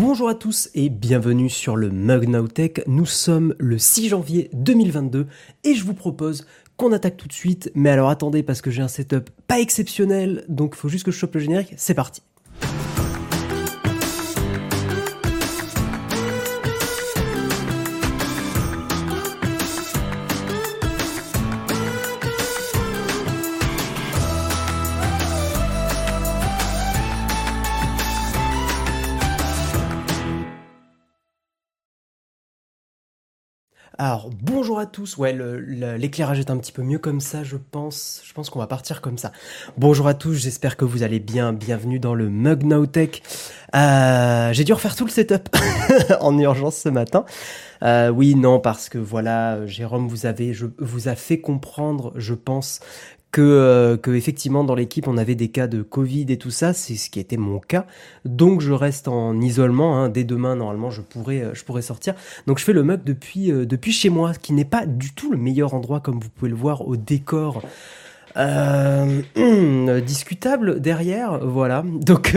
Bonjour à tous et bienvenue sur le Mug Now. Nous sommes le 6 janvier 2022 et je vous propose qu'on attaque tout de suite. Mais alors attendez parce que j'ai un setup pas exceptionnel, donc faut juste que je chope le générique. C'est parti. Alors bonjour à tous. Ouais, l'éclairage est un petit peu mieux comme ça, je pense. Je pense qu'on va partir comme ça. Bonjour à tous. J'espère que vous allez bien. Bienvenue dans le Mug Now Tech. Euh, J'ai dû refaire tout le setup en urgence ce matin. Euh, oui, non, parce que voilà, Jérôme vous avez, vous a fait comprendre, je pense, que, euh, que effectivement dans l'équipe on avait des cas de Covid et tout ça, c'est ce qui était mon cas. Donc je reste en isolement. Hein. Dès demain normalement je pourrais euh, je pourrais sortir. Donc je fais le mug depuis euh, depuis chez moi, qui n'est pas du tout le meilleur endroit comme vous pouvez le voir au décor. Euh, discutable derrière, voilà. Donc,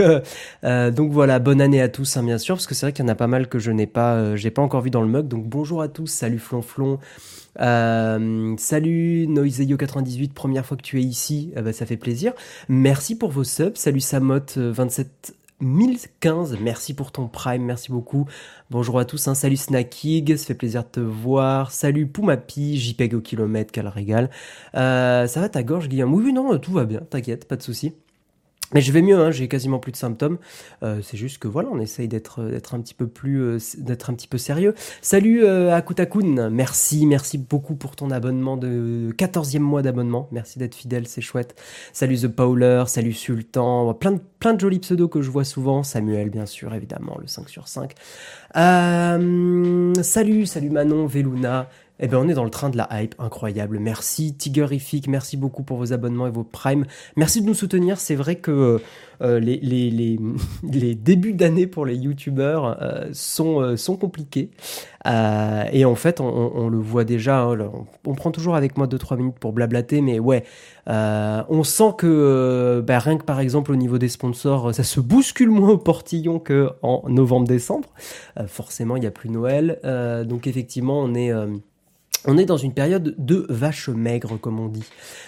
donc voilà, bonne année à tous, hein, bien sûr, parce que c'est vrai qu'il y en a pas mal que je n'ai pas, j'ai pas encore vu dans le mug. Donc bonjour à tous, salut Flonflon, euh, salut Noiseyo98, première fois que tu es ici, eh ben, ça fait plaisir. Merci pour vos subs. Salut Samot27 1015, merci pour ton prime, merci beaucoup. Bonjour à tous, hein. salut Snackig, ça fait plaisir de te voir. Salut Poumapi, JPEG au kilomètre, quel régal. Euh, ça va ta gorge, Guillaume? Oui, non, tout va bien, t'inquiète, pas de souci. Mais je vais mieux, hein, j'ai quasiment plus de symptômes. Euh, c'est juste que voilà, on essaye d'être d'être un petit peu plus euh, d'être un petit peu sérieux. Salut euh, Akutakun, merci, merci beaucoup pour ton abonnement de 14e mois d'abonnement. Merci d'être fidèle, c'est chouette. Salut The Powler, salut Sultan, plein de plein de jolis pseudos que je vois souvent. Samuel bien sûr, évidemment, le 5 sur 5. Euh, salut, salut Manon, Veluna, eh ben, on est dans le train de la hype, incroyable. Merci Tigerific, merci beaucoup pour vos abonnements et vos primes. Merci de nous soutenir. C'est vrai que euh, les, les, les, les, débuts d'année pour les youtubeurs euh, sont, euh, sont compliqués. et en fait, on, on le voit déjà. Hein, on, prend toujours avec moi 2-3 minutes pour blablater, mais ouais, on sent que bah, rien que par exemple au niveau des sponsors, ça se bouscule moins au portillon qu'en novembre-décembre. forcément, il n'y a plus Noël. donc effectivement, on est on est dans une période de vache maigre, comme on dit.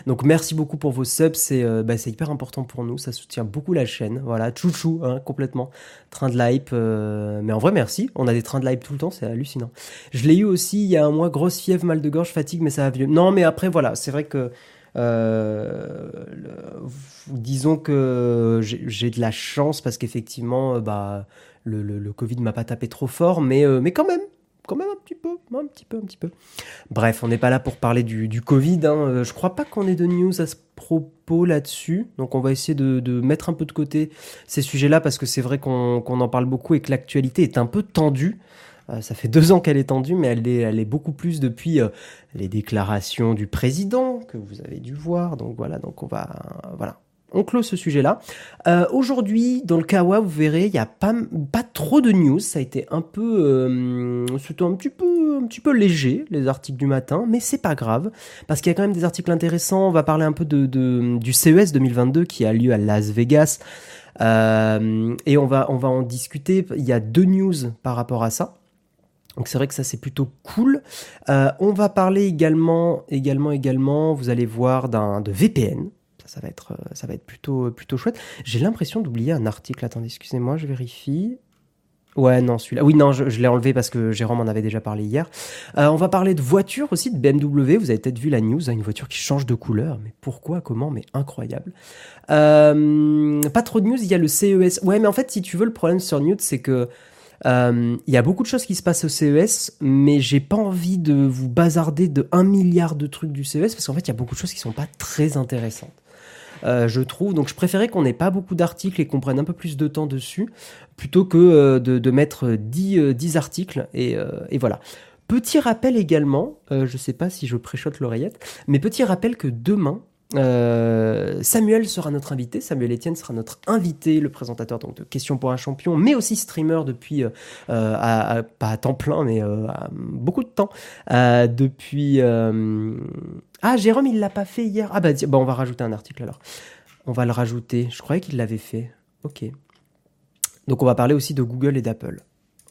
Donc merci beaucoup pour vos subs, c'est euh, bah, hyper important pour nous, ça soutient beaucoup la chaîne. Voilà, chouchou, hein, complètement. Train de l'hype, euh, mais en vrai merci, on a des trains de l'hype tout le temps, c'est hallucinant. Je l'ai eu aussi il y a un mois, grosse fièvre, mal de gorge, fatigue, mais ça va vieux. Non, mais après voilà, c'est vrai que... Euh, disons que j'ai de la chance parce qu'effectivement, bah, le, le, Covid m'a pas tapé trop fort, mais, mais quand même, quand même un petit peu, un petit peu, un petit peu. Bref, on n'est pas là pour parler du, Covid. Hein. Euh, je crois pas qu'on ait de news à ce propos là-dessus. Donc on va essayer de, mettre un peu de côté ces sujets-là parce que c'est vrai qu'on en parle beaucoup et que l'actualité est un peu tendue. Euh, ça fait deux ans qu'elle est tendue, mais elle est, beaucoup plus depuis euh, les déclarations du président que vous avez dû voir. Donc voilà, donc on va, voilà, on clôt ce sujet-là. Euh, aujourd'hui, dans le Kawa, vous verrez, il n'y a pas, trop de news. Ça a été un peu, euh, un petit peu, un petit peu léger les articles du matin, mais c'est pas grave parce qu'il y a quand même des articles intéressants. On va parler un peu de, du CES 2022 qui a lieu à Las Vegas euh, et on va, on va en discuter. Il y a deux news par rapport à ça. Donc c'est vrai que ça c'est plutôt cool. on va parler également, également, également. Vous allez voir d'un de VPN ça va être, euh, ça va être plutôt, plutôt chouette. J'ai l'impression d'oublier un article. Attendez, excusez-moi, je vérifie. Ouais, non, celui-là. Oui, non, je, l'ai enlevé parce que Jérôme en avait déjà parlé hier. Euh, on va parler de voiture aussi, de BMW. Vous avez peut-être vu la news, hein, une voiture qui change de couleur. Mais pourquoi, comment Mais incroyable. Euh, pas trop de news, il y a le CES. Ouais, mais en fait, si tu veux, le problème sur news, c'est que il y a beaucoup de choses qui se passent au CES, mais j'ai pas envie de vous bazarder de un milliard de trucs du CES parce qu'en fait, il y a beaucoup de choses qui sont pas très intéressantes. Euh, je trouve. Donc je préférais qu'on n'ait pas beaucoup d'articles et qu'on prenne un peu plus de temps dessus, plutôt que euh, de, mettre 10, 10 euh, articles. Et, voilà. Petit rappel également, je ne sais pas si je préchote l'oreillette, mais petit rappel que demain, Samuel sera notre invité. Samuel Etienne sera notre invité, le présentateur donc de Questions pour un champion, mais aussi streamer depuis pas à temps plein, mais beaucoup de temps. depuis ah Jérôme, il l'a pas fait hier. Ah bah on va rajouter un article alors. On va le rajouter. Je croyais qu'il l'avait fait. Ok. Donc on va parler aussi de Google et d'Apple.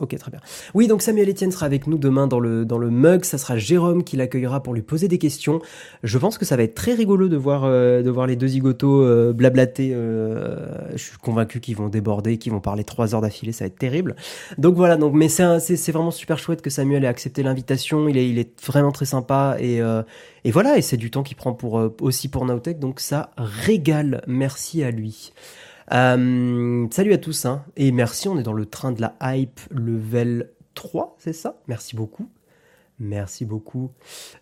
Ok, très bien. Oui, donc Samuel Etienne sera avec nous demain dans le, dans le mug. Ça sera Jérôme qui l'accueillera pour lui poser des questions. Je pense que ça va être très rigolo de voir, euh, de voir les deux zigotos euh, blablater. Euh, je suis convaincu qu'ils vont déborder, qu'ils vont parler trois heures d'affilée. Ça va être terrible. Donc voilà, donc, mais c'est, vraiment super chouette que Samuel ait accepté l'invitation. Il est, il est vraiment très sympa. Et, et voilà, et c'est du temps qu'il prend pour, aussi pour Nowtech. Donc ça régale. Merci à lui. Euh, salut à tous, hein, et merci, on est dans le train de la hype level 3, c'est ça? Merci beaucoup. Merci beaucoup.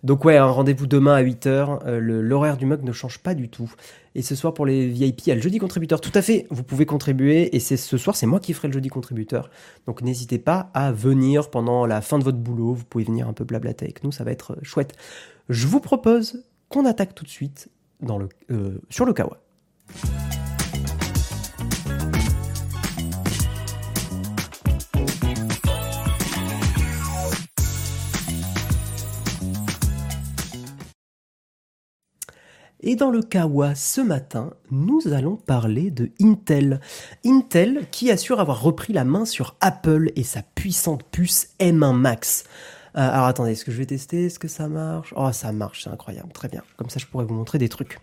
Donc ouais, un rendez-vous demain à 8h. Euh, L'horaire du mug ne change pas du tout. Et ce soir pour les VIP, il y le jeudi contributeur. Tout à fait, vous pouvez contribuer. Et c'est ce soir, c'est moi qui ferai le jeudi contributeur. Donc n'hésitez pas à venir pendant la fin de votre boulot. Vous pouvez venir un peu blablater avec nous, ça va être chouette. Je vous propose qu'on attaque tout de suite euh, sur le Kawa. Et dans le Kawa ce matin, nous allons parler de Intel. Intel qui assure avoir repris la main sur Apple et sa puissante puce M1 Max. Euh, alors attendez, est-ce que je vais tester? Est-ce que ça marche? Oh, ça marche, c'est incroyable, très bien. Comme ça, je pourrais vous montrer des trucs.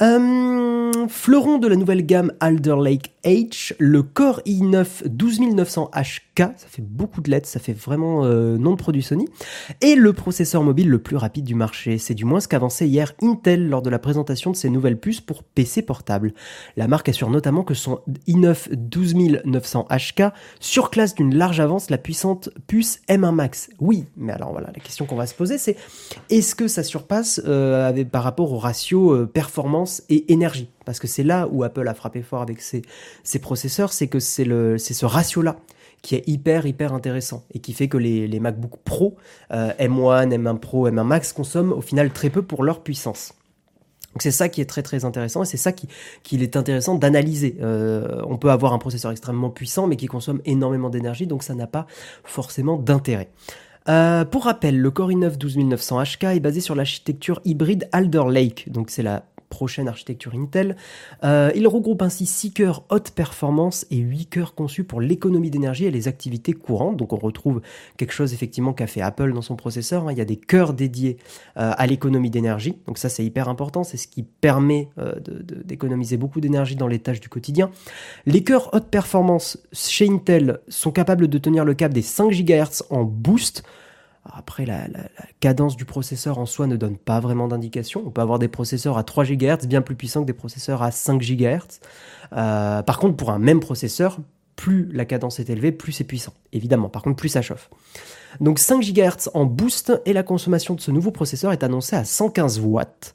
Euh, fleuron de la nouvelle gamme Alder Lake H, le Core i9 12900HK, ça fait beaucoup de lettres, ça fait vraiment euh, nom de produit Sony, et le processeur mobile le plus rapide du marché. C'est du moins ce qu'avançait hier Intel lors de la présentation de ses nouvelles puces pour PC portable. La marque assure notamment que son i9 12900HK surclasse d'une large avance la puissante puce M1 Max. Oui, mais alors voilà, la question qu'on va se poser c'est est-ce que ça surpasse euh, par rapport au ratio euh, performance et énergie? Parce que c'est là où Apple a frappé fort avec ses, processeurs, c'est que c'est ce ratio-là qui est hyper hyper intéressant et qui fait que les, les MacBook Pro, euh, M1, M1 Pro, M1 Max consomment au final très peu pour leur puissance. Donc c'est ça qui est très très intéressant et c'est ça qui qu'il est intéressant d'analyser. Euh, on peut avoir un processeur extrêmement puissant mais qui consomme énormément d'énergie donc ça n'a pas forcément d'intérêt. Euh, pour rappel, le Core i9 12900HK est basé sur l'architecture hybride Alder Lake, donc c'est la prochaine architecture Intel. Euh, il regroupe ainsi 6 cœurs haute performance et 8 cœurs conçus pour l'économie d'énergie et les activités courantes. Donc on retrouve quelque chose effectivement qu'a fait Apple dans son processeur. Hein. Il y a des cœurs dédiés euh, à l'économie d'énergie. Donc ça c'est hyper important, c'est ce qui permet euh, d'économiser beaucoup d'énergie dans les tâches du quotidien. Les cœurs haute performance chez Intel sont capables de tenir le cap des 5 GHz en boost. Après, la, cadence du processeur en soi ne donne pas vraiment d'indication. On peut avoir des processeurs à 3 GHz bien plus puissants que des processeurs à 5 GHz. Euh, par contre, pour un même processeur, plus la cadence est élevée, plus c'est puissant. Évidemment, par contre, plus ça chauffe. Donc 5 GHz en boost et la consommation de ce nouveau processeur est annoncée à 115 watts,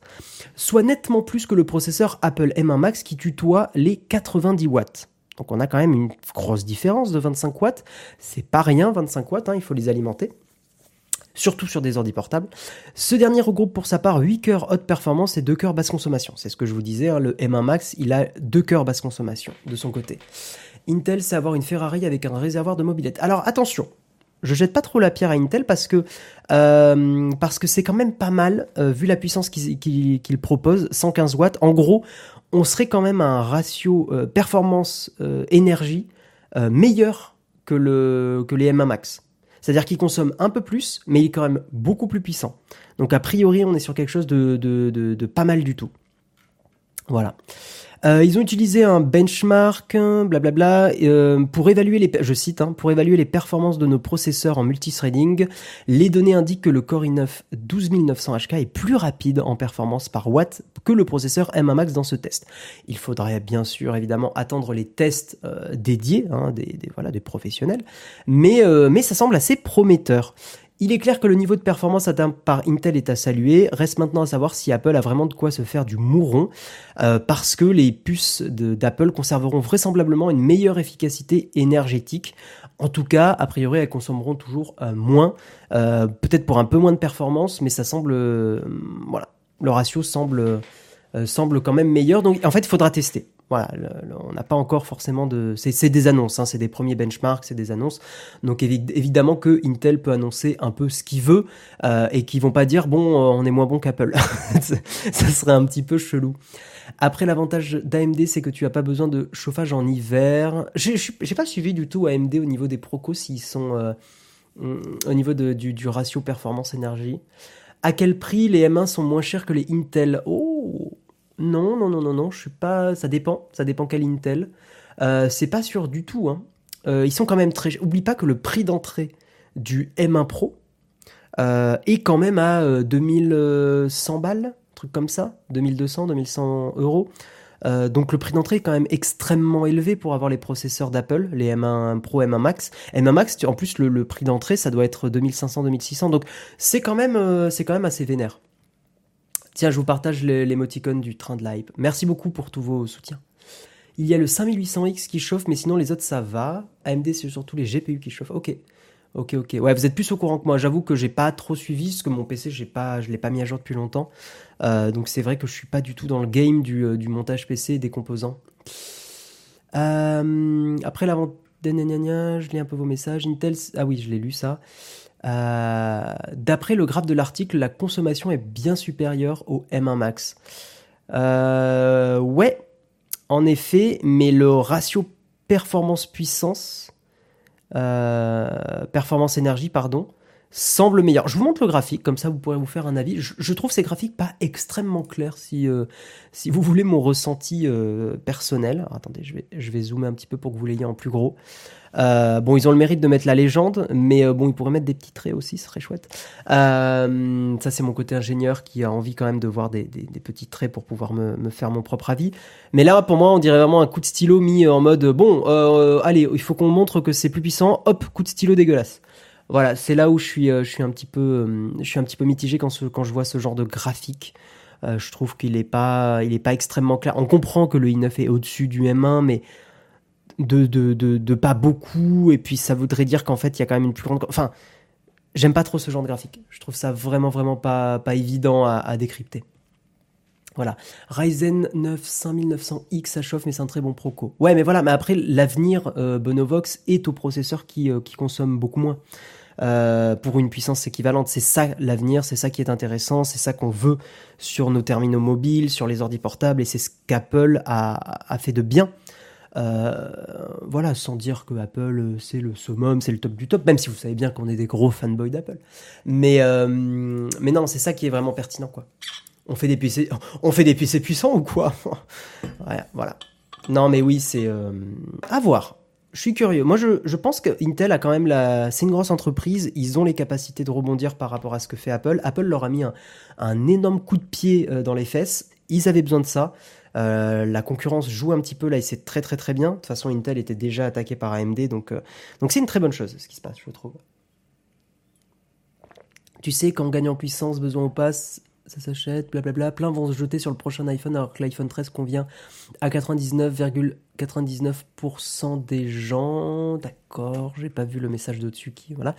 soit nettement plus que le processeur Apple M1 Max qui tutoie les 90 watts. Donc on a quand même une grosse différence de 25 watts. C'est pas rien 25 watts, hein, il faut les alimenter surtout sur des ordi portables. Ce dernier regroupe pour sa part 8 cœurs haute performance et 2 cœurs basse consommation. C'est ce que je vous disais, hein, le M1 Max, il a 2 cœurs basse consommation de son côté. Intel, c'est avoir une Ferrari avec un réservoir de mobilette. Alors attention, je jette pas trop la pierre à Intel parce que euh, c'est quand même pas mal euh, vu la puissance qu'il propose, 115 watts. En gros, on serait quand même à un ratio euh, performance énergie meilleur que le que les M1 Max. C'est-à-dire qu'il consomme un peu plus, mais il est quand même beaucoup plus puissant. Donc a priori, on est sur quelque chose de, de pas mal du tout. Voilà. Euh, ils ont utilisé un benchmark, blablabla, euh, pour évaluer les, je cite, hein, pour évaluer les performances de nos processeurs en multithreading. Les données indiquent que le Core i9 12900HK est plus rapide en performance par watt que le processeur M1 Max dans ce test. Il faudrait bien sûr évidemment attendre les tests euh, dédiés, hein, des, des, voilà, des professionnels, mais euh, mais ça semble assez prometteur. Il est clair que le niveau de performance atteint par Intel est à saluer. Reste maintenant à savoir si Apple a vraiment de quoi se faire du mouron, euh, parce que les puces d'Apple conserveront vraisemblablement une meilleure efficacité énergétique. En tout cas, a priori, elles consommeront toujours euh, moins, euh, peut-être pour un peu moins de performance, mais ça semble, voilà, le ratio semble semble quand même meilleur. Donc, en fait, il faudra tester. Voilà, on n'a pas encore forcément de. C'est des annonces, hein, c'est des premiers benchmarks, c'est des annonces. Donc évidemment que Intel peut annoncer un peu ce qu'il veut euh, et qu'ils vont pas dire bon, euh, on est moins bon qu'Apple. ça serait un petit peu chelou. Après, l'avantage d'AMD, c'est que tu as pas besoin de chauffage en hiver. J'ai pas suivi du tout AMD au niveau des procos s'ils sont euh, au niveau du, du ratio performance énergie. À quel prix les M1 sont moins chers que les Intel? Oh non, non, non, non, non, je suis pas. Ça dépend, ça dépend quel Intel. Euh, c'est pas sûr du tout. Hein. Euh, ils sont quand même très. Oublie pas que le prix d'entrée du M1 Pro euh, est quand même à 2100 balles, truc comme ça, 2200, 2100 euros. donc le prix d'entrée est quand même extrêmement élevé pour avoir les processeurs d'Apple, les M1 Pro, M1 Max. M1 Max, en plus le, prix d'entrée, ça doit être 2500, 2600. Donc c'est quand même, c'est quand même assez vénère. Tiens, je vous partage l'émoticône du train de l'hype. Merci beaucoup pour tous vos soutiens. Il y a le 5800X qui chauffe, mais sinon les autres ça va. AMD c'est surtout les GPU qui chauffent. Ok, ok, ok. Ouais, vous êtes plus au courant que moi. J'avoue que j'ai pas trop suivi parce que mon PC j'ai pas, je l'ai pas mis à jour depuis longtemps. Euh, donc c'est vrai que je suis pas du tout dans le game du, euh, montage PC et des composants. Euh, après la vente, je lis un peu vos messages. Intel, ah oui, je l'ai lu ça. Euh, d'après le graphe de l'article, la consommation est bien supérieure au M1 Max. Euh, ouais, en effet, mais le ratio performance-puissance, euh, performance-énergie, pardon, semble meilleur. Je vous montre le graphique, comme ça vous pourrez vous faire un avis. Je, trouve ces graphiques pas extrêmement clairs si, si vous voulez mon ressenti personnel. attendez, je vais, je vais zoomer un petit peu pour que vous l'ayez en plus gros. Euh, bon, ils ont le mérite de mettre la légende, mais euh, bon, ils pourraient mettre des petits traits aussi, ce serait chouette. Euh, ça, c'est mon côté ingénieur qui a envie quand même de voir des, des, petits traits pour pouvoir me, me, faire mon propre avis. Mais là, pour moi, on dirait vraiment un coup de stylo mis en mode bon, allez, il faut qu'on montre que c'est plus puissant. Hop, coup de stylo dégueulasse. Voilà, c'est là où je suis, je suis un petit peu, je suis un petit peu mitigé quand, je vois ce genre de graphique. je trouve qu'il est pas, il est pas extrêmement clair. On comprend que le i9 est au-dessus du M1, mais de, de, de, pas beaucoup, et puis ça voudrait dire qu'en fait, il y a quand même une plus grande... Enfin, j'aime pas trop ce genre de graphique. Je trouve ça vraiment, vraiment pas, pas évident à, décrypter. Voilà. Ryzen 9 5900X, ça chauffe, mais c'est un très bon proco. Ouais, mais voilà, mais après, l'avenir euh, Bonovox est au processeur qui, euh, consomme beaucoup moins. Euh, pour une puissance équivalente. C'est ça l'avenir, c'est ça qui est intéressant, c'est ça qu'on veut sur nos terminaux mobiles, sur les ordi portables, et c'est ce qu'Apple a, fait de bien euh, voilà, sans dire que Apple c'est le summum, c'est le top du top, même si vous savez bien qu'on est des gros fanboys d'Apple. Mais, mais non, c'est ça qui est vraiment pertinent, quoi. On fait des PC, on fait des puissants ou quoi Voilà. Non, mais oui, c'est à voir. Je suis curieux. Moi, je, pense que Intel a quand même la. C'est une grosse entreprise. Ils ont les capacités de rebondir par rapport à ce que fait Apple. Apple leur a mis un, énorme coup de pied dans les fesses. Ils avaient besoin de ça. Euh, la concurrence joue un petit peu là et c'est très très très bien. De toute façon, Intel était déjà attaqué par AMD, donc euh, donc c'est une très bonne chose ce qui se passe, je trouve. Tu sais, quand on gagne en puissance, besoin au pass, ça s'achète, blablabla. Plein vont se jeter sur le prochain iPhone alors que l'iPhone 13 convient à 99,99% des gens. D'accord, j'ai pas vu le message de-dessus qui. Voilà.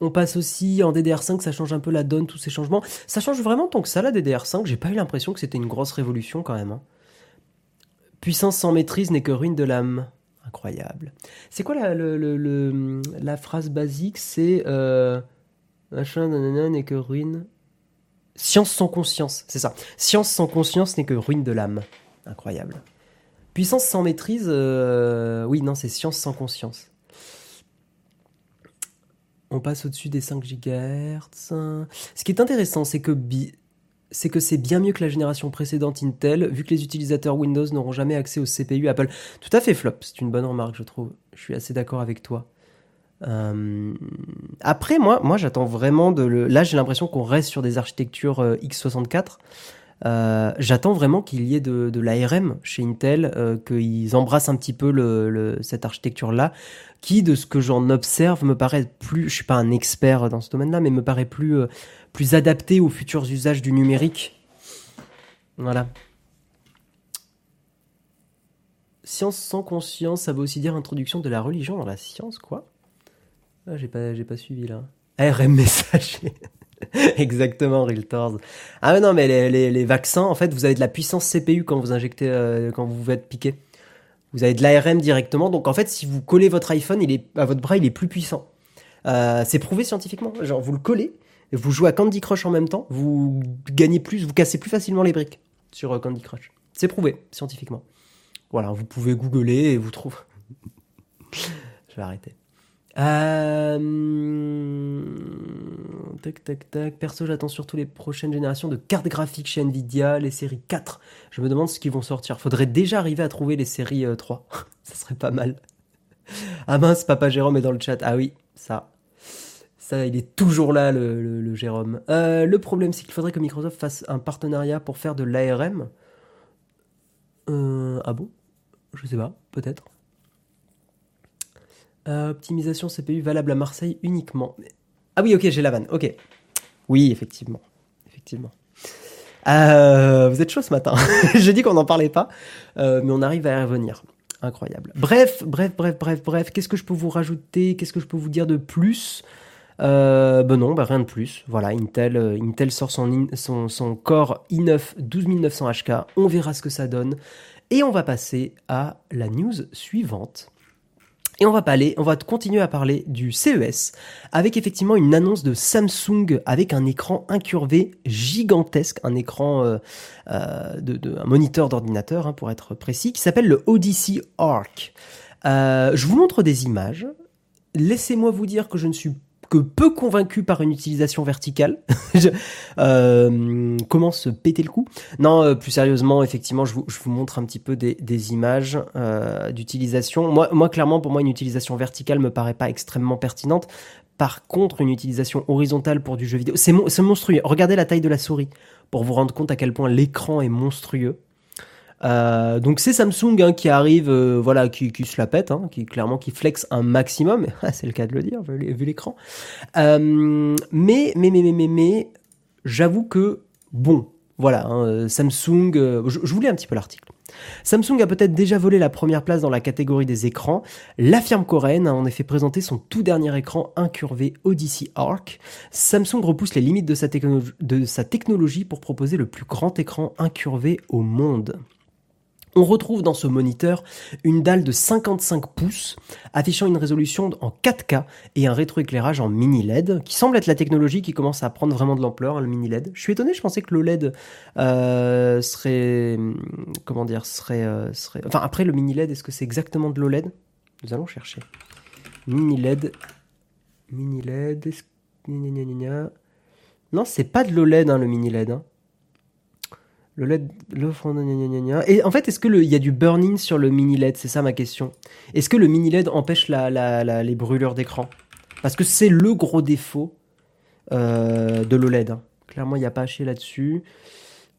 On passe aussi en DDR5, ça change un peu la donne, tous ces changements. Ça change vraiment tant que ça, la DDR5. J'ai pas eu l'impression que c'était une grosse révolution quand même. Hein. Puissance sans maîtrise n'est que ruine de l'âme. Incroyable. C'est quoi la, phrase basique? C'est euh, machin n'est que ruine. Science sans conscience, c'est ça. Science sans conscience n'est que ruine de l'âme. Incroyable. Puissance sans maîtrise, euh, oui, non, c'est science sans conscience. On passe au-dessus des 5 GHz. Ce qui est intéressant, c'est que c'est que c'est bien mieux que la génération précédente Intel, vu que les utilisateurs Windows n'auront jamais accès au CPU Apple. Tout à fait flop, c'est une bonne remarque, je trouve. Je suis assez d'accord avec toi. Euh, après, moi, moi j'attends vraiment de le. Là, j'ai l'impression qu'on reste sur des architectures euh, x64. Euh, j'attends vraiment qu'il y ait de, l'ARM chez Intel, qu'ils embrassent un petit peu le, cette architecture-là, qui, de ce que j'en observe, me paraît plus. Je suis pas un expert dans ce domaine-là, mais me paraît plus plus adapté aux futurs usages du numérique. Voilà. Science sans conscience, ça veut aussi dire introduction de la religion dans la science, quoi ah, J'ai pas, j'ai pas suivi là. RM messager. Exactement, Realtors. Ah mais non, mais les, les, vaccins, en fait, vous avez de la puissance CPU quand vous injectez, euh, quand vous vous êtes piqué. Vous avez de l'ARM directement, donc en fait, si vous collez votre iPhone, il est, à votre bras, il est plus puissant. Euh, c'est prouvé scientifiquement. Genre, vous le collez, vous jouez à Candy Crush en même temps, vous gagnez plus, vous cassez plus facilement les briques sur euh, Candy Crush. C'est prouvé scientifiquement. Voilà, vous pouvez googler et vous trouvez. Je vais arrêter. Euh... Tac, tac, tac. Perso, j'attends surtout les prochaines générations de cartes graphiques chez Nvidia, les séries 4. Je me demande ce qu'ils vont sortir. Faudrait déjà arriver à trouver les séries 3. Euh, ça serait pas mal. Ah mince, Papa Jérôme est dans le chat. Ah oui, ça. Ça, il est toujours là, le, Jérôme. Euh, le problème, c'est qu'il faudrait que Microsoft fasse un partenariat pour faire de l'ARM. Euh, ah bon? Je sais pas, peut-être. Euh, optimisation CPU valable à Marseille uniquement. Ah oui, ok, j'ai la vanne. Ok. Oui, effectivement. Effectivement. Euh, vous êtes chaud ce matin. j'ai dit qu'on n'en parlait pas, euh, mais on arrive à y revenir. Incroyable. Bref, bref, bref, bref, bref. Qu'est-ce que je peux vous rajouter? Qu'est-ce que je peux vous dire de plus? Ben non, ben rien de plus. Voilà, Intel, Intel sort son, son, son Core i9 12900 HK. On verra ce que ça donne. Et on va passer à la news suivante. Et on va, on va continuer à parler du CES avec effectivement une annonce de Samsung avec un écran incurvé gigantesque, un écran euh, euh, de, un moniteur d'ordinateur hein, pour être précis, qui s'appelle le Odyssey Arc. Euh, je vous montre des images. Laissez-moi vous dire que je ne suis que peu convaincu par une utilisation verticale. euh, comment se péter le cou Non, euh, plus sérieusement, effectivement, je vous, montre un petit peu des, images euh, d'utilisation. Moi, moi, clairement, pour moi, une utilisation verticale me paraît pas extrêmement pertinente. Par contre, une utilisation horizontale pour du jeu vidéo, c'est monstrueux. Regardez la taille de la souris pour vous rendre compte à quel point l'écran est monstrueux. Euh, donc c'est Samsung hein, qui arrive, euh, voilà, qui, se la pète, hein, qui clairement qui flex un maximum. c'est le cas de le dire vu, l'écran. Euh, mais mais mais mais mais, j'avoue que bon, voilà, hein, Samsung. Je, lis un petit peu l'article. Samsung a peut-être déjà volé la première place dans la catégorie des écrans. La firme coréenne a en effet présenté son tout dernier écran incurvé Odyssey Arc. Samsung repousse les limites de sa technologie pour proposer le plus grand écran incurvé au monde. On retrouve dans ce moniteur une dalle de 55 pouces affichant une résolution en 4K et un rétroéclairage en mini LED qui semble être la technologie qui commence à prendre vraiment de l'ampleur, hein, le mini LED. Je suis étonné, je pensais que le LED euh, serait comment dire serait, euh, serait enfin après le mini LED, est-ce que c'est exactement de l'OLED Nous allons chercher. Mini LED mini LED non, c'est pas de l'OLED hein, le mini LED hein. Le LED, le Et en fait, est-ce que il y a du burn-in sur le mini LED C'est ça ma question. Est-ce que le mini LED empêche les brûlures d'écran? Parce que c'est le gros défaut euh, de l'OLED. Hein. Clairement, il n'y a pas à chier là-dessus.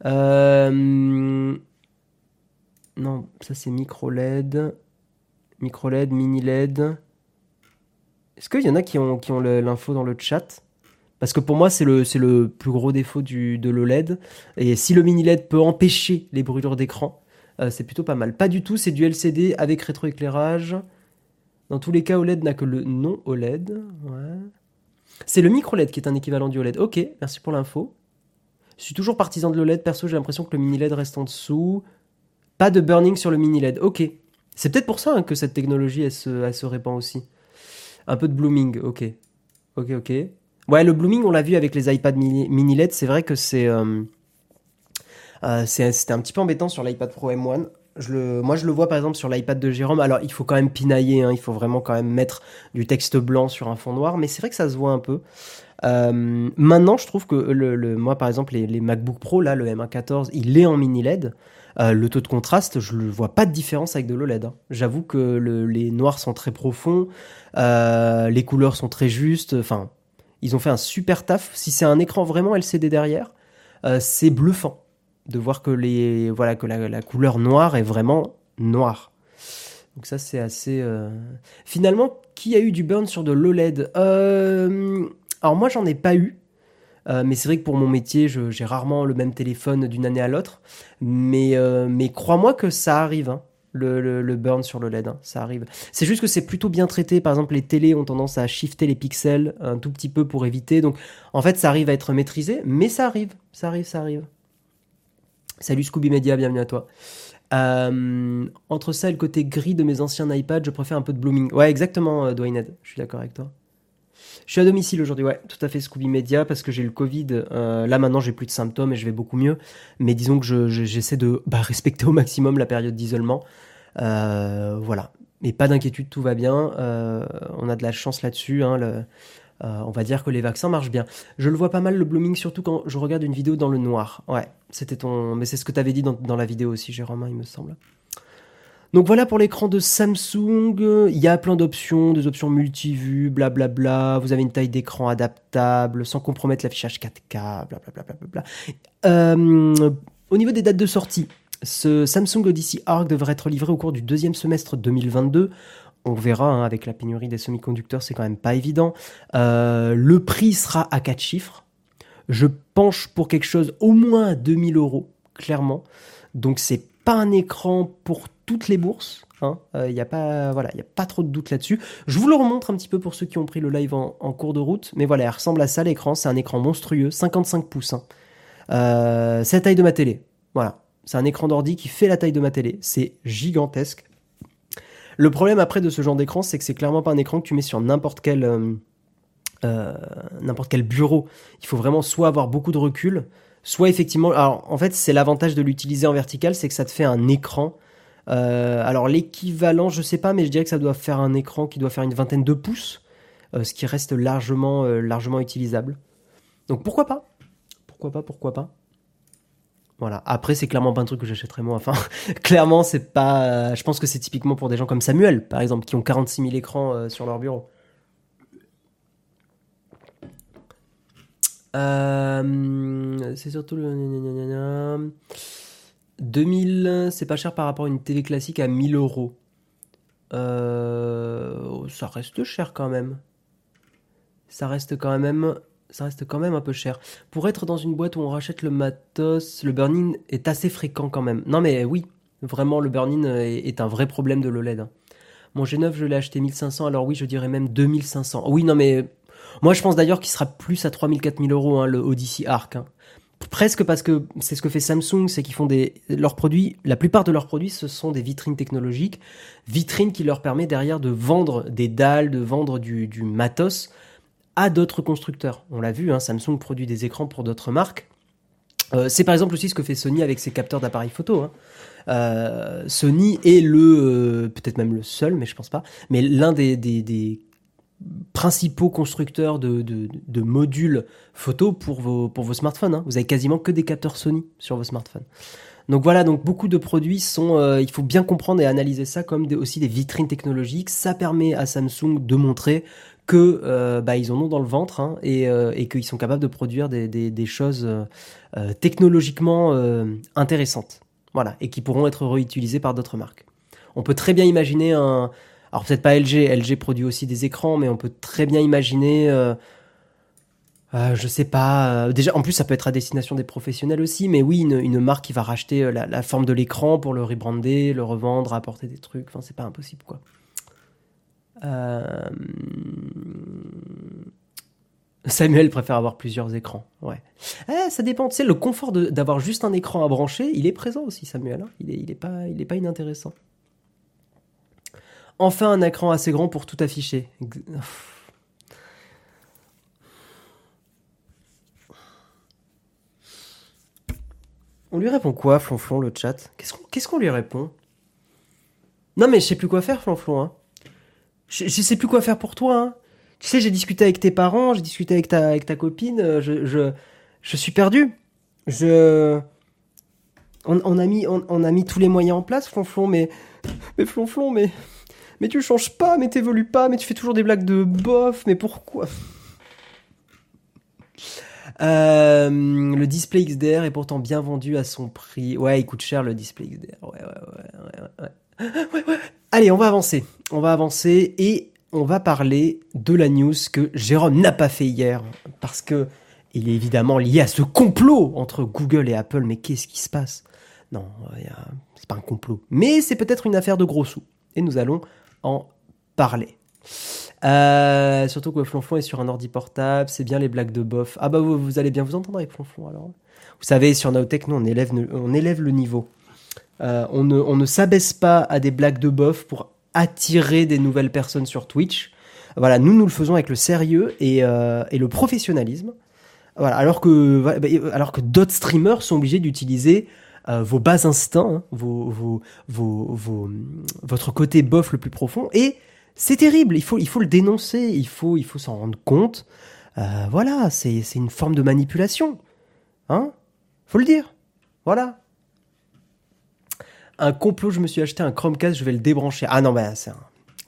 Euh, non, ça c'est micro LED. Micro LED, mini LED. Est-ce qu'il y en a qui ont l'info dans le chat? Parce que pour moi, c'est le, c'est le plus gros défaut du, de l'OLED. Et si le mini LED peut empêcher les brûlures d'écran, euh, c'est plutôt pas mal. Pas du tout, c'est du LCD avec rétroéclairage. Dans tous les cas, OLED n'a que le non OLED. C'est le micro LED qui est un équivalent du OLED. Ok, merci pour l'info. Je suis toujours partisan de l'OLED. Perso, j'ai l'impression que le mini LED reste en dessous. Pas de burning sur le mini LED. Ok. C'est peut-être pour ça hein, que cette technologie, elle se, elle se répand aussi. Un peu de blooming. Ok. Ok, ok. Ouais, le blooming, on l'a vu avec les iPad mini, LED, c'est vrai que c'est euh, euh, c'était un petit peu embêtant sur l'iPad Pro M1. Je le, moi, je le vois par exemple sur l'iPad de Jérôme. Alors, il faut quand même pinailler, hein, il faut vraiment quand même mettre du texte blanc sur un fond noir, mais c'est vrai que ça se voit un peu. Euh, maintenant, je trouve que le, moi, par exemple, les, MacBook Pro, là, le M1 il est en mini LED. le taux de contraste, je ne vois pas de différence avec de l'OLED. Hein. J'avoue que les noirs sont très profonds, les couleurs sont très justes. Enfin, ils ont fait un super taf. Si c'est un écran vraiment LCD derrière, euh, c'est bluffant de voir que, les, voilà, que la, couleur noire est vraiment noire. Donc ça, c'est assez... Euh, finalement, qui a eu du burn sur de l'OLED euh, Alors moi, j'en ai pas eu. mais c'est vrai que pour mon métier, j'ai rarement le même téléphone d'une année à l'autre. Mais, mais crois-moi que ça arrive. Hein. Le, burn sur le LED, hein, ça arrive. C'est juste que c'est plutôt bien traité. Par exemple, les télés ont tendance à shifter les pixels un tout petit peu pour éviter. Donc, en fait, ça arrive à être maîtrisé, mais ça arrive, ça arrive, ça arrive. Salut Scooby Media, bienvenue à toi. Euh, entre ça et le côté gris de mes anciens iPads, je préfère un peu de blooming. Ouais, exactement, euh, Dwayne Je suis d'accord avec toi. Je suis à domicile aujourd'hui, ouais, tout à fait Scooby Media parce que j'ai le Covid. Euh, là maintenant, j'ai plus de symptômes et je vais beaucoup mieux. Mais disons que j'essaie de bah, respecter au maximum la période d'isolement. Voilà. Mais pas d'inquiétude, tout va bien. on a de la chance là-dessus. Hein, euh, on va dire que les vaccins marchent bien. Je le vois pas mal le blooming, surtout quand je regarde une vidéo dans le noir. Ouais, c'était ton, mais c'est ce que tu avais dit dans, la vidéo aussi, Jérôme, hein, il me semble. Donc voilà pour l'écran de Samsung. Il y a plein d'options, des options multivues, blablabla. Vous avez une taille d'écran adaptable, sans compromettre l'affichage 4K, blablabla. Euh, au niveau des dates de sortie, ce Samsung Odyssey Arc devrait être livré au cours du deuxième semestre 2022 on verra, hein, avec la pénurie des semi-conducteurs, c'est quand même pas évident. Euh, le prix sera à 4 chiffres. Je penche pour quelque chose au moins à 2000 euros, clairement. Donc c'est pas un écran pour toutes les bourses. Il hein. n'y euh, a pas, voilà, pas trop de doute là-dessus. Je vous le remontre un petit peu pour ceux qui ont pris le live en, cours de route, mais voilà, il ressemble à ça l'écran. C'est un écran monstrueux, 55 pouces. Hein. Euh, c'est la taille de ma télé. Voilà, c'est un écran d'ordi qui fait la taille de ma télé. C'est gigantesque. Le problème après de ce genre d'écran, c'est que c'est clairement pas un écran que tu mets sur n'importe quel, euh, euh, quel bureau. Il faut vraiment soit avoir beaucoup de recul, soit effectivement. Alors en fait, c'est l'avantage de l'utiliser en vertical, c'est que ça te fait un écran. Euh, alors l'équivalent, je sais pas, mais je dirais que ça doit faire un écran qui doit faire une vingtaine de pouces, ce qui reste largement, largement utilisable. Donc pourquoi pas? Pourquoi pas Pourquoi pas? Voilà. Après, c'est clairement pas un truc que j'achèterais moi. Enfin, clairement, c'est pas. Je pense que c'est typiquement pour des gens comme Samuel, par exemple, qui ont 46 000 écrans euh, sur leur bureau. Euh, c'est surtout le. 2000, c'est pas cher par rapport à une télé classique à 1000 euros. Euh, ça reste cher quand même. Ça reste quand même ça reste quand même un peu cher. Pour être dans une boîte où on rachète le matos, le burn-in est assez fréquent quand même. Non mais oui, vraiment le burn-in est, un vrai problème de l'OLED. Hein. Mon G9, je l'ai acheté 1500, alors oui, je dirais même 2500. Oui, non mais moi je pense d'ailleurs qu'il sera plus à 3000-4000 euros, hein, le Odyssey Arc. Hein. Presque parce que c'est ce que fait Samsung, c'est qu'ils font des leurs produits. La plupart de leurs produits, ce sont des vitrines technologiques, vitrines qui leur permettent derrière de vendre des dalles, de vendre du matos à d'autres constructeurs. On l'a vu, hein, Samsung produit des écrans pour d'autres marques. Euh, c'est par exemple aussi ce que fait Sony avec ses capteurs d'appareils photo. Hein. Euh, Sony est le, euh, peut-être même le seul, mais je pense pas, mais l'un des, principaux constructeurs de, modules photo pour vos, smartphones. Hein. Vous avez quasiment que des capteurs Sony sur vos smartphones. Donc voilà, donc beaucoup de produits sont, il faut bien comprendre et analyser ça comme aussi des vitrines technologiques. Ça permet à Samsung de montrer que euh, bah, ils en ont dans le ventre hein, et, euh, et qu'ils sont capables de produire des, choses euh, technologiquement intéressantes, voilà, et qui pourront être réutilisées par d'autres marques. On peut très bien imaginer un, alors peut-être pas LG, LG produit aussi des écrans, mais on peut très bien imaginer, je sais pas, déjà en plus ça peut être à destination des professionnels aussi, mais oui, une, une marque qui va racheter la, la forme de l'écran pour le rebrander, le revendre, apporter des trucs, enfin c'est pas impossible quoi. Euh, Samuel préfère avoir plusieurs écrans. Ouais. Eh, ça dépend. Tu sais, le confort d'avoir juste un écran à brancher, il est présent aussi, Samuel. Hein. Il, est, il, est pas, il est pas inintéressant. Enfin, un écran assez grand pour tout afficher. On lui répond quoi, Flonflon, le chat? Qu'est-ce qu'on lui répond? Non, mais je sais plus quoi faire, Flonflon. Hein. Je, sais plus quoi faire pour toi. Hein. Tu sais, j'ai discuté avec tes parents, j'ai discuté avec ta, avec ta copine. Euh, je, je, je suis perdu. Je. On, a mis, on, a mis tous les moyens en place, Flonflon, mais. Mais Flonflon, mais. Mais tu changes pas, mais t'évolues pas, mais tu fais toujours des blagues de bof, mais pourquoi? Euh, le display XDR est pourtant bien vendu à son prix. Ouais, il coûte cher le display XDR. Ouais, ouais, ouais, ouais, ouais. ouais, ouais. Allez, on va avancer. On va avancer et on va parler de la news que Jérôme n'a pas fait hier parce que il est évidemment lié à ce complot entre Google et Apple. Mais qu'est-ce qui se passe? Non, c'est pas un complot. Mais c'est peut-être une affaire de gros sous. Et nous allons en parler. Euh, surtout que Flonflon est sur un ordi portable, c'est bien les blagues de bof. Ah bah vous, allez bien vous entendre avec Flonflon alors. Vous savez, sur Naotech, nous on élève, on élève le niveau. Euh, on ne, on ne s'abaisse pas à des blagues de bof pour attirer des nouvelles personnes sur Twitch. Voilà, nous nous le faisons avec le sérieux et, euh, et le professionnalisme. Voilà, alors que, bah, alors que d'autres streamers sont obligés d'utiliser euh, vos bas instincts, hein, vos, vos, vos, votre côté bof le plus profond. Et c'est terrible, il faut, il faut le dénoncer, il faut, il faut s'en rendre compte. Voilà, c'est une forme de manipulation. Hein Faut le dire. Voilà. Un complot, je me suis acheté un Chromecast, je vais le débrancher. Ah non, bah c'est un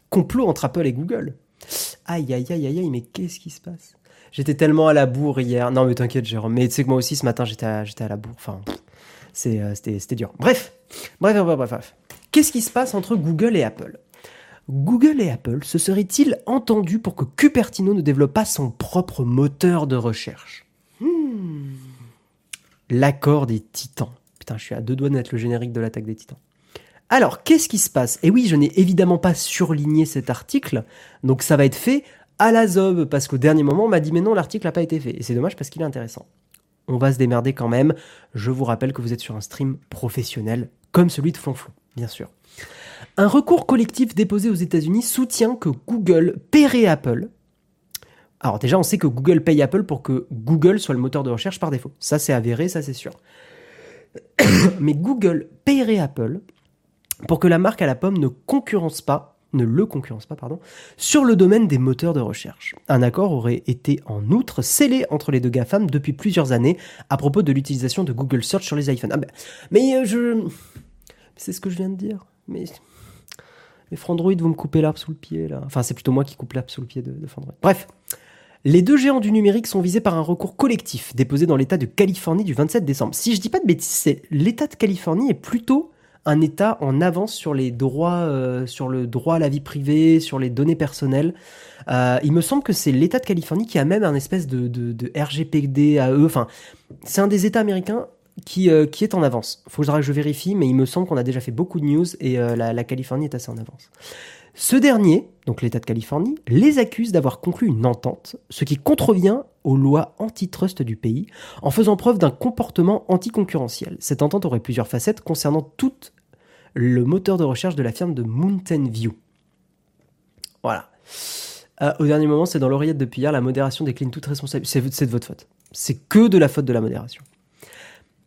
complot entre Apple et Google. Aïe, aïe, aïe, aïe, mais qu'est-ce qui se passe? J'étais tellement à la bourre hier. Non, mais t'inquiète, Jérôme. Mais tu sais que moi aussi, ce matin, j'étais à, à la bourre. Enfin, euh, c'était dur. Bref. Bref, bref, bref, bref. Qu'est-ce qui se passe entre Google et Apple? Google et Apple se seraient-ils entendus pour que Cupertino ne développe pas son propre moteur de recherche? Hmm. L'accord des titans. Je suis à deux doigts d'être le générique de l'attaque des titans. Alors, qu'est-ce qui se passe? Et oui, je n'ai évidemment pas surligné cet article, donc ça va être fait à la zob, parce qu'au dernier moment, on m'a dit mais non, l'article n'a pas été fait. Et c'est dommage parce qu'il est intéressant. On va se démerder quand même. Je vous rappelle que vous êtes sur un stream professionnel, comme celui de Flonflon, bien sûr. Un recours collectif déposé aux États-Unis soutient que Google paierait Apple. Alors déjà, on sait que Google paye Apple pour que Google soit le moteur de recherche par défaut. Ça, c'est avéré, ça, c'est sûr. Mais Google paierait Apple pour que la marque à la pomme ne concurrence pas ne le concurrence pas, pardon, sur le domaine des moteurs de recherche. Un accord aurait été en outre scellé entre les deux GAFAM depuis plusieurs années à propos de l'utilisation de Google Search sur les iPhones. Ah ben, mais euh, je... C'est ce que je viens de dire. Mais... Mais Frandroid, vous me coupez l'arbre sous le pied, là. Enfin, c'est plutôt moi qui coupe l'arbre sous le pied de, de Frandroid. Bref. Les deux géants du numérique sont visés par un recours collectif déposé dans l'État de Californie du 27 décembre. Si je dis pas de bêtises, l'État de Californie est plutôt un État en avance sur euh, le droit à la vie privée, sur les données personnelles. Euh, il me semble que c'est l'État de Californie qui a même un espèce de, RGPD à eux. Enfin, c'est un des États américains qui, euh, qui est en avance. Faut que je vérifie, mais il me semble qu'on a déjà fait beaucoup de news et la Californie est assez en avance. Ce dernier, donc l'État de Californie, les accuse d'avoir conclu une entente, ce qui contrevient aux lois antitrust du pays, en faisant preuve d'un comportement anticoncurrentiel. Cette entente aurait plusieurs facettes concernant tout le moteur de recherche de la firme de Mountain View. Voilà. Euh, au dernier moment, c'est dans l'oreillette depuis hier, la modération décline toute responsabilité. C'est de votre faute. C'est que de la faute de la modération.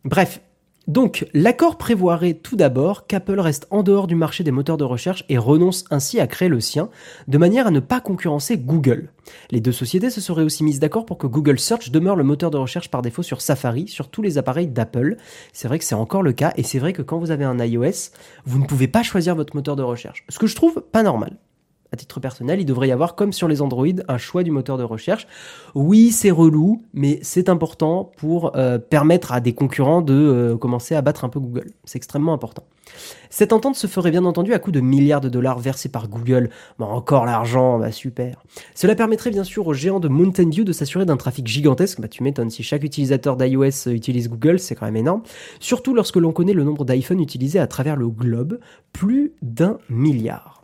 Bref, donc, l'accord prévoirait tout d'abord qu'Apple reste en dehors du marché des moteurs de recherche et renonce ainsi à créer le sien, de manière à ne pas concurrencer Google. Les deux sociétés se seraient aussi mises d'accord pour que Google Search demeure le moteur de recherche par défaut sur Safari, sur tous les appareils d'Apple. C'est vrai que c'est encore le cas, et c'est vrai que quand vous avez un iOS, vous ne pouvez pas choisir votre moteur de recherche. Ce que je trouve pas normal à titre personnel, il devrait y avoir, comme sur les Android, un choix du moteur de recherche. Oui, c'est relou, mais c'est important pour euh, permettre à des concurrents de euh, commencer à battre un peu Google. C'est extrêmement important. Cette entente se ferait bien entendu à coût de milliards de dollars versés par Google. Encore l'argent, bah super. Cela permettrait bien sûr aux géants de Mountain View de s'assurer d'un trafic gigantesque. Bah tu m'étonnes, si chaque utilisateur d'iOS utilise Google, c'est quand même énorme. Surtout lorsque l'on connaît le nombre d'iPhone utilisés à travers le globe, plus d'un milliard.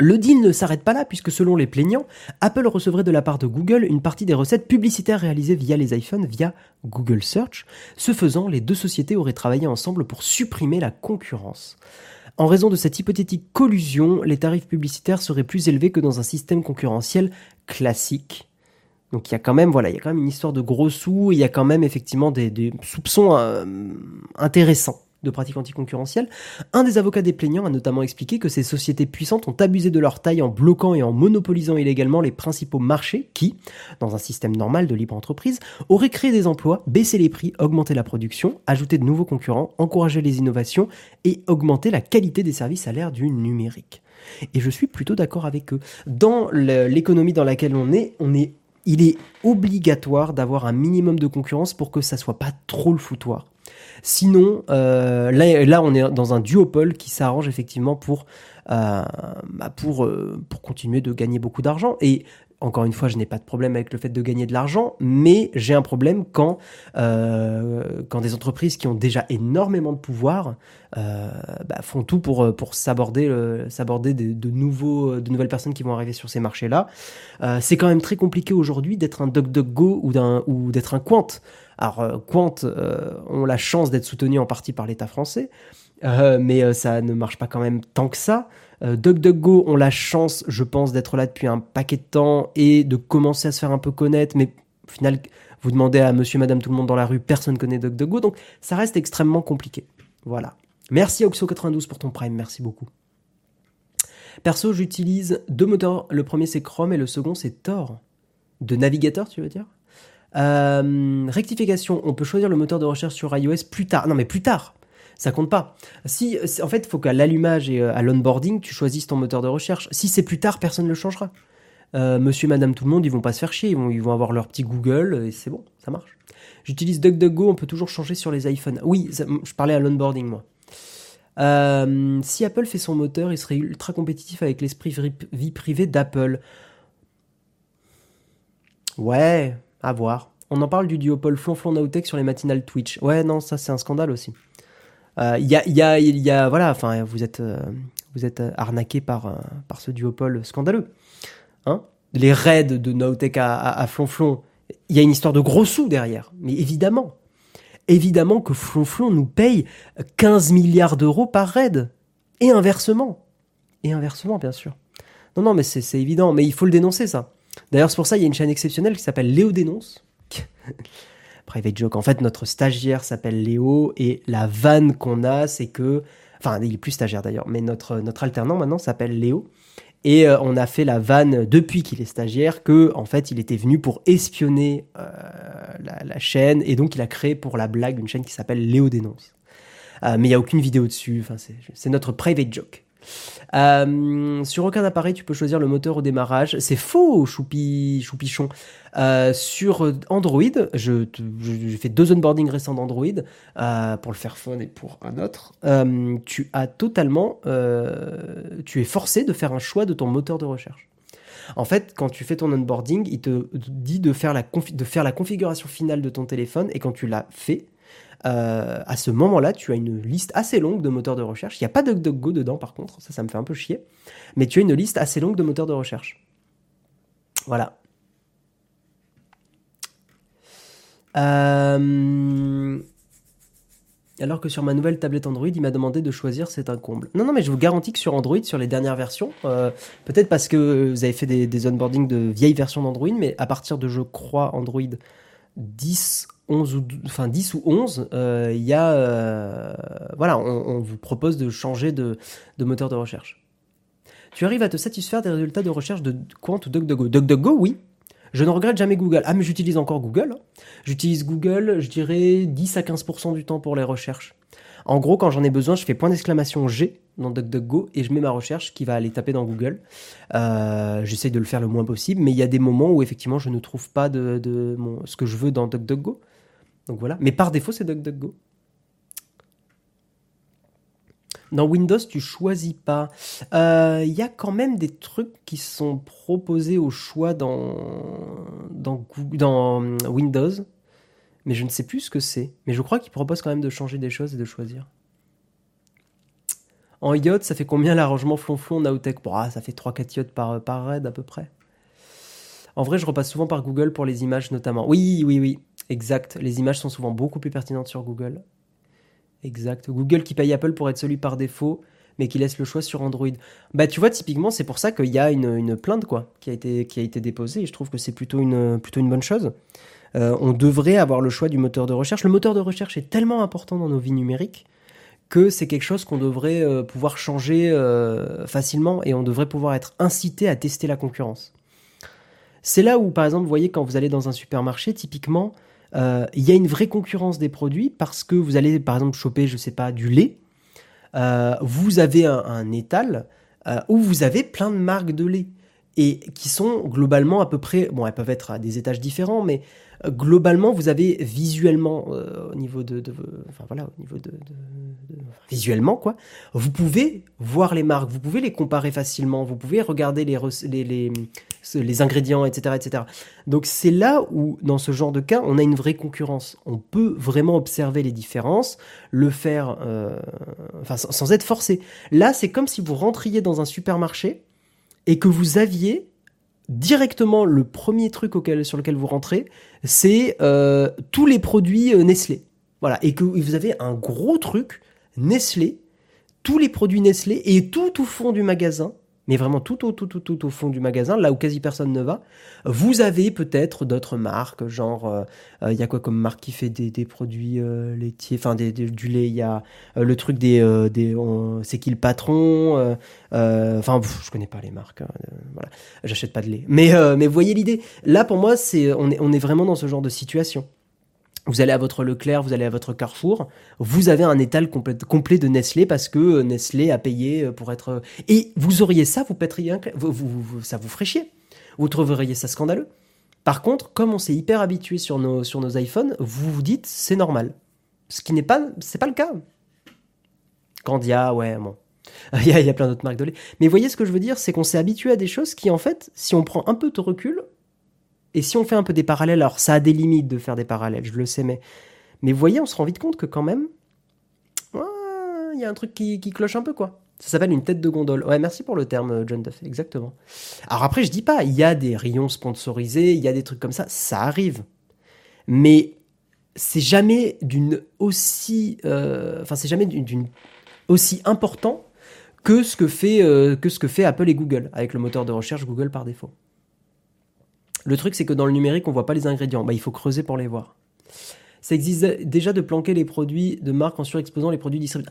Le deal ne s'arrête pas là puisque selon les plaignants, Apple recevrait de la part de Google une partie des recettes publicitaires réalisées via les iPhones via Google Search. Ce faisant, les deux sociétés auraient travaillé ensemble pour supprimer la concurrence. En raison de cette hypothétique collusion, les tarifs publicitaires seraient plus élevés que dans un système concurrentiel classique. Donc il y a quand même voilà, il y a quand même une histoire de gros sous, il y a quand même effectivement des, soupçons euh, intéressants de pratiques anticoncurrentielles, un des avocats des plaignants a notamment expliqué que ces sociétés puissantes ont abusé de leur taille en bloquant et en monopolisant illégalement les principaux marchés qui, dans un système normal de libre entreprise, auraient créé des emplois, baissé les prix, augmenté la production, ajouté de nouveaux concurrents, encouragé les innovations et augmenté la qualité des services à l'ère du numérique. Et je suis plutôt d'accord avec eux. Dans l'économie dans laquelle on est, il est obligatoire d'avoir un minimum de concurrence pour que ça soit pas trop le foutoir. Sinon, euh, là, là, on est dans un duopole qui s'arrange effectivement pour, euh, bah, pour, euh, pour continuer de gagner beaucoup d'argent. Et encore une fois, je n'ai pas de problème avec le fait de gagner de l'argent, mais j'ai un problème quand, euh, quand des entreprises qui ont déjà énormément de pouvoir euh, bah, font tout pour, pour s'aborder, s'aborder de, de, nouveaux, de nouvelles personnes qui vont arriver sur ces marchés-là. Euh, c'est quand même très compliqué aujourd'hui d'être un DuckDuckGo ou, d'un, ou d'être un Quant. Alors, euh, Quant euh, ont la chance d'être soutenus en partie par l'État français, euh, mais ça ne marche pas quand même tant que ça. DuckDuckGo ont la chance, je pense, d'être là depuis un paquet de temps et de commencer à se faire un peu connaître, mais au final, vous demandez à monsieur, madame, tout le monde dans la rue, personne connaît DuckDuckGo, donc ça reste extrêmement compliqué. Voilà. Merci Oxo92 pour ton prime, merci beaucoup. Perso, j'utilise deux moteurs. Le premier c'est Chrome et le second c'est Tor. De navigateur, tu veux dire? Euh, Rectification, on peut choisir le moteur de recherche sur iOS plus tard. Non mais plus tard ça compte pas. Si, en fait, il faut qu'à l'allumage et euh, à l'onboarding, tu choisisses ton moteur de recherche. Si c'est plus tard, personne ne le changera. Euh, monsieur, madame, tout le monde, ils vont pas se faire chier. Ils vont, avoir leur petit Google et c'est bon, ça marche. J'utilise DuckDuckGo, on peut toujours changer sur les iPhones. Oui, je parlais à l'onboarding, moi. Si Apple fait son moteur, il serait ultra compétitif avec l'esprit vie privée d'Apple. Ouais, à voir. On en parle du duopole Flonflon Nowtech sur les matinales Twitch. Ouais, non, ça c'est un scandale aussi. Il euh, y, a, y, a, y a, voilà, enfin, vous êtes, euh, vous êtes arnaqué par, euh, par ce duopole scandaleux. Hein? Les raids de Nowtech à, à, Flonflon, il y a une histoire de gros sous derrière. Mais évidemment, évidemment que Flonflon nous paye 15 milliards d'euros par raid. Et inversement. Et inversement, bien sûr. Non, non, mais c'est évident. Mais il faut le dénoncer, ça. D'ailleurs, c'est pour ça qu'il y a une chaîne exceptionnelle qui s'appelle Léo Dénonce. private joke. En fait, notre stagiaire s'appelle Léo et la vanne qu'on a, c'est que, enfin, il est plus stagiaire d'ailleurs, mais notre alternant maintenant s'appelle Léo. Et euh, on a fait la vanne depuis qu'il est stagiaire que en fait il était venu pour espionner euh, la, chaîne et donc il a créé pour la blague une chaîne qui s'appelle Léo dénonce. Euh, mais il y a aucune vidéo dessus. Enfin c'est notre private joke. Euh, sur aucun appareil, tu peux choisir le moteur au démarrage. C'est faux, choupi, choupichon. Euh, sur Android, je, j'ai fait deux onboardings récents d'Android euh, pour le Fairphone et pour un autre. Tu as totalement, tu es forcé de faire un choix de ton moteur de recherche. En fait, quand tu fais ton onboarding, il te dit de faire la, de faire la configuration finale de ton téléphone et quand tu l'as fait, euh, à ce moment-là, tu as une liste assez longue de moteurs de recherche. Il n'y a pas DuckDuckGo dedans, par contre, ça, ça me fait un peu chier. Mais tu as une liste assez longue de moteurs de recherche. Voilà. Euh, alors que sur ma nouvelle tablette Android, il m'a demandé de choisir, c'est un comble. Non, non, mais je vous garantis que sur Android, sur les dernières versions, euh, peut-être parce que vous avez fait des, des onboardings de vieilles versions d'Android, mais à partir de, je crois, Android 10 11 ou enfin 10 ou 11, euh, il y a euh, voilà, on, vous propose de changer de, moteur de recherche. Tu arrives à te satisfaire des résultats de recherche de Quant ou DuckDuckGo? DuckDuckGo, oui. Je ne regrette jamais Google. Ah, mais j'utilise encore Google. J'utilise Google, je dirais 10 à 15% du temps pour les recherches. En gros, quand j'en ai besoin, je fais point d'exclamation G dans DuckDuckGo et je mets ma recherche qui va aller taper dans Google. Euh, J'essaye de le faire le moins possible, mais il y a des moments où effectivement je ne trouve pas ce que je veux dans DuckDuckGo. Donc voilà. Mais par défaut, c'est DuckDuckGo. Dans Windows, tu choisis pas. Il euh, y a quand même des trucs qui sont proposés au choix dans, euh, Windows, mais je ne sais plus ce que c'est. Mais je crois qu'ils proposent quand même de changer des choses et de choisir. En yacht, ça fait combien l'arrangement flonflon Nowtech bon, ah, Ça fait 3-4 yachts par, par raid à peu près. En vrai, je repasse souvent par Google pour les images notamment. Oui, oui, oui. Exact. Les images sont souvent beaucoup plus pertinentes sur Google. Exact. Google qui paye Apple pour être celui par défaut, mais qui laisse le choix sur Android. Bah, tu vois, typiquement, c'est pour ça qu'il y a une, plainte, quoi, qui a été, déposée, et je trouve que c'est plutôt une, plutôt une bonne chose. Euh, on devrait avoir le choix du moteur de recherche. Le moteur de recherche est tellement important dans nos vies numériques que c'est quelque chose qu'on devrait euh, pouvoir changer euh, facilement et on devrait pouvoir être incité à tester la concurrence. C'est là où, par exemple, vous voyez, quand vous allez dans un supermarché, typiquement, euh, il y a une vraie concurrence des produits parce que vous allez par exemple choper, je sais pas, du lait. Euh, vous avez un, étal euh, où vous avez plein de marques de lait. Et qui sont globalement à peu près, bon, elles peuvent être à des étages différents, mais euh, globalement, vous avez visuellement, euh, au niveau de, enfin voilà, au niveau de, visuellement quoi, vous pouvez voir les marques, vous pouvez les comparer facilement, vous pouvez regarder les les, les, les ingrédients, etc., etc. Donc c'est là où, dans ce genre de cas, on a une vraie concurrence. On peut vraiment observer les différences, le faire, euh, enfin sans être forcé. Là, c'est comme si vous rentriez dans un supermarché et que vous aviez directement le premier truc sur lequel vous rentrez, c'est euh, tous les produits euh, Nestlé. Voilà, et que vous avez un gros truc Nestlé, tous les produits Nestlé et tout au fond du magasin, mais vraiment tout au, tout, tout, tout au fond du magasin, là où quasi personne ne va, vous avez peut-être d'autres marques, genre, il euh, euh, y a quoi comme marque qui fait des, des produits euh, laitiers, enfin des, du lait, il y a le truc des, des c'est qui le patron, enfin je connais pas les marques, hein, voilà, j'achète pas de lait, mais mais voyez l'idée, là pour moi c'est on est on est vraiment dans ce genre de situation. Vous allez à votre Leclerc, vous allez à votre Carrefour, vous avez un étal complet, de Nestlé parce que euh, Nestlé a payé euh, pour être... Euh, et vous auriez ça, vous pèteriez un... Ça vous ferait. Vous trouveriez ça scandaleux. Par contre, comme on s'est hyper habitué sur nos, iPhones, vous vous dites c'est normal. Ce qui n'est pas, c'est pas le cas. Candia, ouais, bon. Il y a plein d'autres marques de lait. Mais voyez ce que je veux dire, c'est qu'on s'est habitué à des choses qui, en fait, si on prend un peu de recul, et si on fait un peu des parallèles, alors ça a des limites de faire des parallèles, je le sais, mais, mais vous voyez, on se rend vite compte que quand même, il y a un truc qui, cloche un peu, quoi. Ça s'appelle une tête de gondole. Ouais, merci pour le terme, John Duff, exactement. Alors après, je dis pas, il y a des rayons sponsorisés, il y a des trucs comme ça, ça arrive. Mais c'est jamais d'une aussi, euh, c'est jamais d'une aussi important que ce que fait euh, que ce que fait Apple et Google avec le moteur de recherche Google par défaut. Le truc, c'est que dans le numérique, on voit pas les ingrédients. Bah, il faut creuser pour les voir. Ça existe déjà de planquer les produits de marque en surexposant les produits distribués.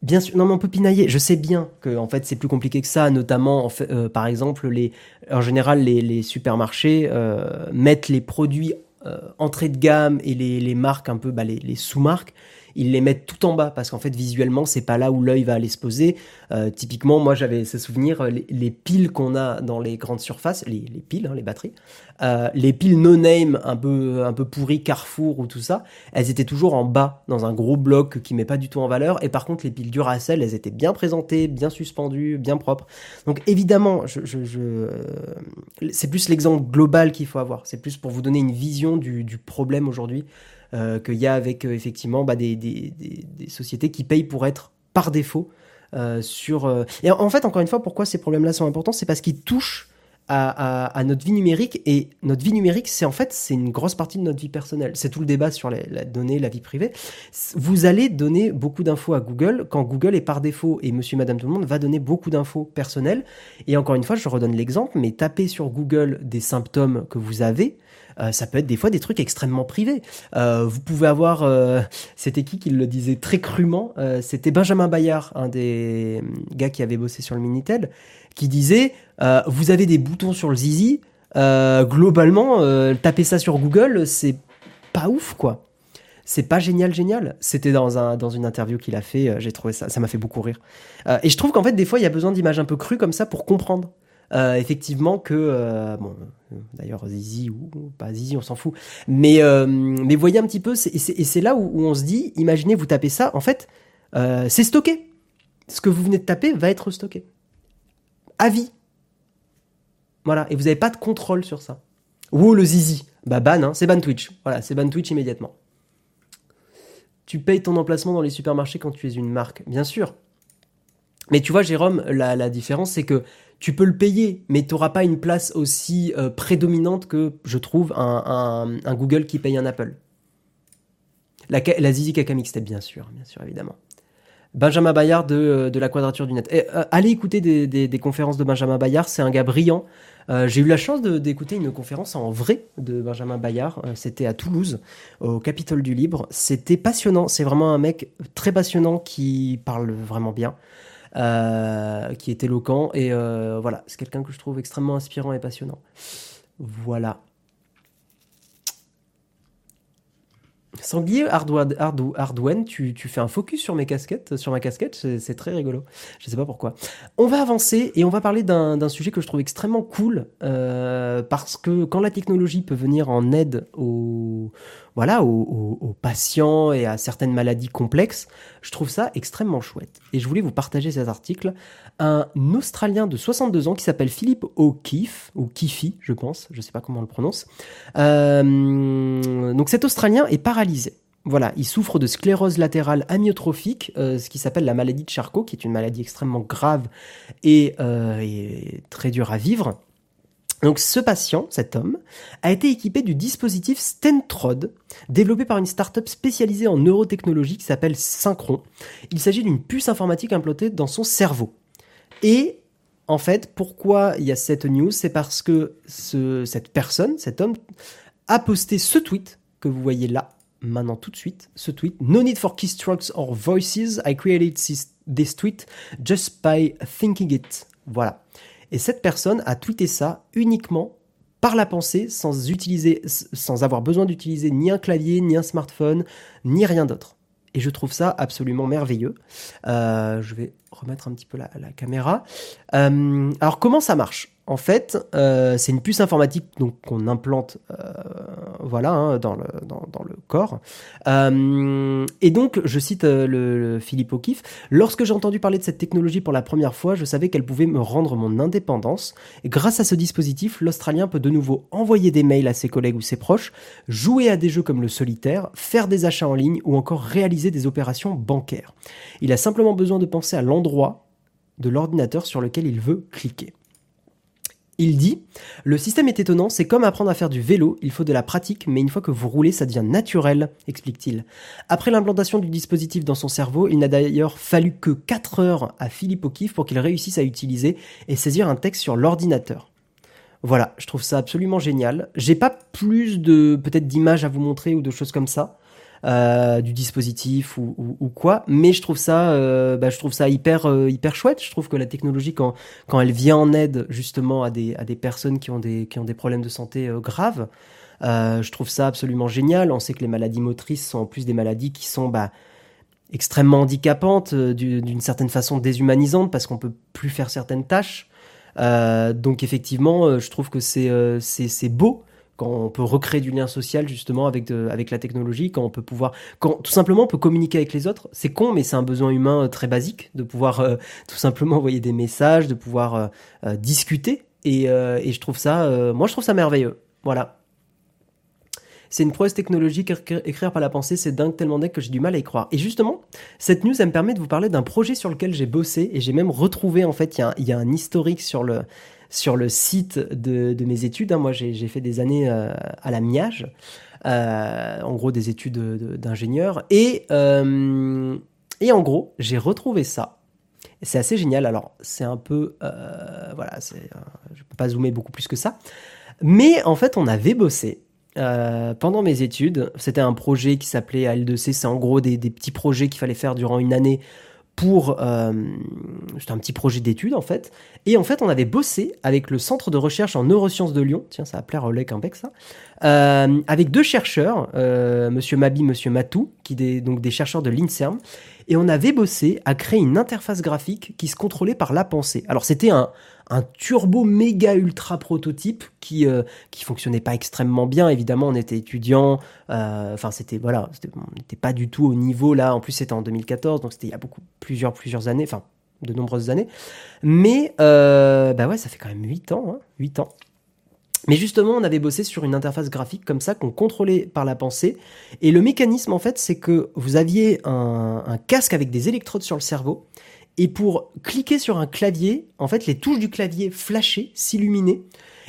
Bien sûr, non mais on peut pinailler. Je sais bien que en fait c'est plus compliqué que ça, notamment euh, par exemple les, en général les, supermarchés euh, mettent les produits euh, entrée de gamme et les, marques un peu, bah, les sous-marques ils les mettent tout en bas parce qu'en fait visuellement c'est pas là où l'œil va aller se poser. Euh, typiquement, moi j'avais ce souvenir, les, piles qu'on a dans les grandes surfaces, les, piles, hein, les batteries, euh, les piles no name un peu un peu pourries Carrefour ou tout ça, elles étaient toujours en bas dans un gros bloc qui met pas du tout en valeur. Et par contre les piles Duracell, elles étaient bien présentées, bien suspendues, bien propres. Donc évidemment, je, euh, c'est plus l'exemple global qu'il faut avoir. C'est plus pour vous donner une vision du, du problème aujourd'hui euh, qu'il y a avec euh, effectivement bah, des, sociétés qui payent pour être par défaut euh, sur. Et en fait, encore une fois, pourquoi ces problèmes-là sont importants, c'est parce qu'ils touchent à, à, notre vie numérique et notre vie numérique, c'est en fait c'est une grosse partie de notre vie personnelle. C'est tout le débat sur les, la donnée, la vie privée. Vous allez donner beaucoup d'infos à Google quand Google est par défaut et Monsieur, Madame, tout le monde va donner beaucoup d'infos personnelles. Et encore une fois, je redonne l'exemple, mais tapez sur Google des symptômes que vous avez. Euh, ça peut être des fois des trucs extrêmement privés. Euh, vous pouvez avoir, euh, c'était qui qui le disait très crûment C'était Benjamin Bayard, un des gars qui avait bossé sur le Minitel, qui disait vous avez des boutons sur le zizi. globalement, taper ça sur Google, c'est pas ouf quoi c'est pas génial, génial. C'était dans, un, dans une interview qu'il a fait, j'ai trouvé ça, ça m'a fait beaucoup rire. et je trouve qu'en fait, des fois, il y a besoin d'images un peu crues comme ça pour comprendre. Euh, effectivement que euh, bon d'ailleurs Zizi ou, pas Zizi on s'en fout. Mais euh, mais voyez un petit peu et c'est là où, on se dit imaginez vous tapez ça en fait c'est stocké. Ce que vous venez de taper va être stocké. À vie. Voilà et vous n'avez pas de contrôle sur ça. Ou le Zizi. Bah ban hein, c'est ban Twitch. Voilà c'est ban Twitch immédiatement. Tu payes ton emplacement dans les supermarchés quand tu es une marque bien sûr. Mais tu vois Jérôme la, la différence c'est que tu peux le payer, mais tu pas une place aussi euh, prédominante que, je trouve, un, Google qui paye un Apple. La, Zizi Kakamixtape, bien sûr, bien sûr, évidemment. Benjamin Bayard de, euh, la Quadrature du Net. Euh, allez écouter des, conférences de Benjamin Bayard, c'est un gars brillant. J'ai eu la chance d'écouter une conférence en vrai de Benjamin Bayard. C'était à Toulouse, au Capitole du Libre. C'était passionnant. C'est vraiment un mec très passionnant qui parle vraiment bien. Euh, qui est éloquent. Et euh, voilà, c'est quelqu'un que je trouve extrêmement inspirant et passionnant. Voilà. Sanglier Hardwen, tu, tu, fais un focus sur mes casquettes, sur ma casquette, c'est très rigolo. Je sais pas pourquoi. On va avancer et on va parler d'un sujet que je trouve extrêmement cool euh, parce que quand la technologie peut venir en aide aux, voilà, aux, patients et à certaines maladies complexes, je trouve ça extrêmement chouette. Et je voulais vous partager cet article. Un Australien de 62 ans qui s'appelle Philippe O'Keefe, ou Kifi, je pense, je sais pas comment on le prononce. Euh, donc cet Australien est paralysé. Voilà, il souffre de sclérose latérale amyotrophique, euh, ce qui s'appelle la maladie de Charcot, qui est une maladie extrêmement grave et, euh, et très dure à vivre. Donc ce patient, cet homme, a été équipé du dispositif Stentrod, développé par une start-up spécialisée en neurotechnologie qui s'appelle Synchron. Il s'agit d'une puce informatique implantée dans son cerveau. Et en fait, pourquoi il y a cette news? C'est parce que ce, cette personne, cet homme, a posté ce tweet que vous voyez là, maintenant tout de suite, ce tweet. No need for keystrokes or voices. I created this tweet just by thinking it. Voilà. Et cette personne a tweeté ça uniquement par la pensée, sans utiliser, sans avoir besoin d'utiliser ni un clavier, ni un smartphone, ni rien d'autre. Et je trouve ça absolument merveilleux. Euh, je vais remettre un petit peu la, caméra. Euh, alors comment ça marche? En fait, euh, c'est une puce informatique donc qu'on implante, euh, voilà, hein, dans, le, dans, le corps. Et donc, je cite le, Philippe O'Keefe. Lorsque j'ai entendu parler de cette technologie pour la première fois, je savais qu'elle pouvait me rendre mon indépendance. Grâce à ce dispositif, l'Australien peut de nouveau envoyer des mails à ses collègues ou ses proches, jouer à des jeux comme le solitaire, faire des achats en ligne ou encore réaliser des opérations bancaires. Il a simplement besoin de penser à l'endroit de l'ordinateur sur lequel il veut cliquer. Il dit Le système est étonnant, c'est comme apprendre à faire du vélo, il faut de la pratique, mais une fois que vous roulez, ça devient naturel, explique-t-il. Après l'implantation du dispositif dans son cerveau, il n'a d'ailleurs fallu que 4 heures à Philippe O'Keefe pour qu'il réussisse à utiliser et saisir un texte sur l'ordinateur. Voilà, je trouve ça absolument génial. J'ai pas plus de peut-être d'images à vous montrer ou de choses comme ça. Euh, du dispositif ou, ou, quoi. Mais je trouve ça, euh, bah, je trouve ça hyper, euh, hyper chouette. Je trouve que la technologie, quand, quand elle vient en aide justement à des, à des personnes qui ont des, qui ont des problèmes de santé graves, je trouve ça absolument génial. On sait que les maladies motrices sont en plus des maladies qui sont bah, extrêmement handicapantes, d'une certaine façon déshumanisantes, parce qu'on peut plus faire certaines tâches. donc effectivement, je trouve que c'est c'est beau quand on peut recréer du lien social justement avec, avec la technologie, quand on peut pouvoir, quand tout simplement on peut communiquer avec les autres. C'est con, mais c'est un besoin humain euh, très basique de pouvoir euh, tout simplement envoyer des messages, de pouvoir euh, discuter. Et, et, je trouve ça, moi je trouve ça merveilleux. Voilà. C'est une prouesse technologique, écrire par la pensée, c'est dingue tellement dingue que j'ai du mal à y croire. Et justement, cette news, elle me permet de vous parler d'un projet sur lequel j'ai bossé et j'ai même retrouvé, en fait, il y, y, a un historique sur le, sur le site de, mes études. Hein. Moi, j'ai fait des années euh, à la MIAGE, euh, en gros des études d'ingénieur. Et, euh, et en gros, j'ai retrouvé ça. C'est assez génial. Alors, c'est un peu... voilà, je ne peux pas zoomer beaucoup plus que ça. Mais en fait, on avait bossé pendant mes études. C'était un projet qui s'appelait AL2C. C'est en gros des, des petits projets qu'il fallait faire durant une année pour euh, c'était un petit projet d'étude en fait. Et en fait on avait bossé avec le centre de recherche en neurosciences de Lyon tiens ça va plaire au Lec ça euh, avec deux chercheurs euh, monsieur Mabi monsieur Matou qui des, donc des chercheurs de l'Inserm. Et on avait bossé à créer une interface graphique qui se contrôlait par la pensée. Alors c'était un un turbo méga ultra prototype qui euh, qui fonctionnait pas extrêmement bien. Évidemment, on était étudiant. Euh, enfin, c'était voilà, on n'était pas du tout au niveau là. En plus, c'était en 2014, donc c'était il y a beaucoup plusieurs plusieurs années, enfin de nombreuses années. Mais euh, bah ouais, ça fait quand même 8 ans, hein, 8 ans. Mais justement, on avait bossé sur une interface graphique comme ça qu'on contrôlait par la pensée. Et le mécanisme, en fait, c'est que vous aviez un, casque avec des électrodes sur le cerveau et pour cliquer sur un clavier, en fait, les touches du clavier flashaient, s'illuminaient,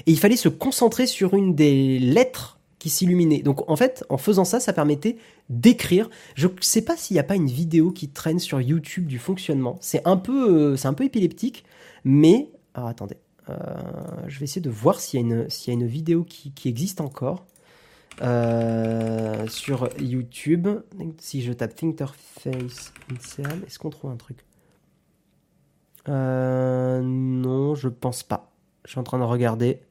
et il fallait se concentrer sur une des lettres qui s'illuminait. Donc en fait, en faisant ça, ça permettait d'écrire. Je ne sais pas s'il n'y a pas une vidéo qui traîne sur YouTube du fonctionnement. C'est un peu, euh, c'est un peu épileptique, mais alors attendez, euh, je vais essayer de voir s'il y a une, s'il y a une vidéo qui, existe encore. Euh, sur YouTube, si je tape Interface est-ce qu'on trouve un truc? Euh, non, je pense pas. Je suis en train de regarder.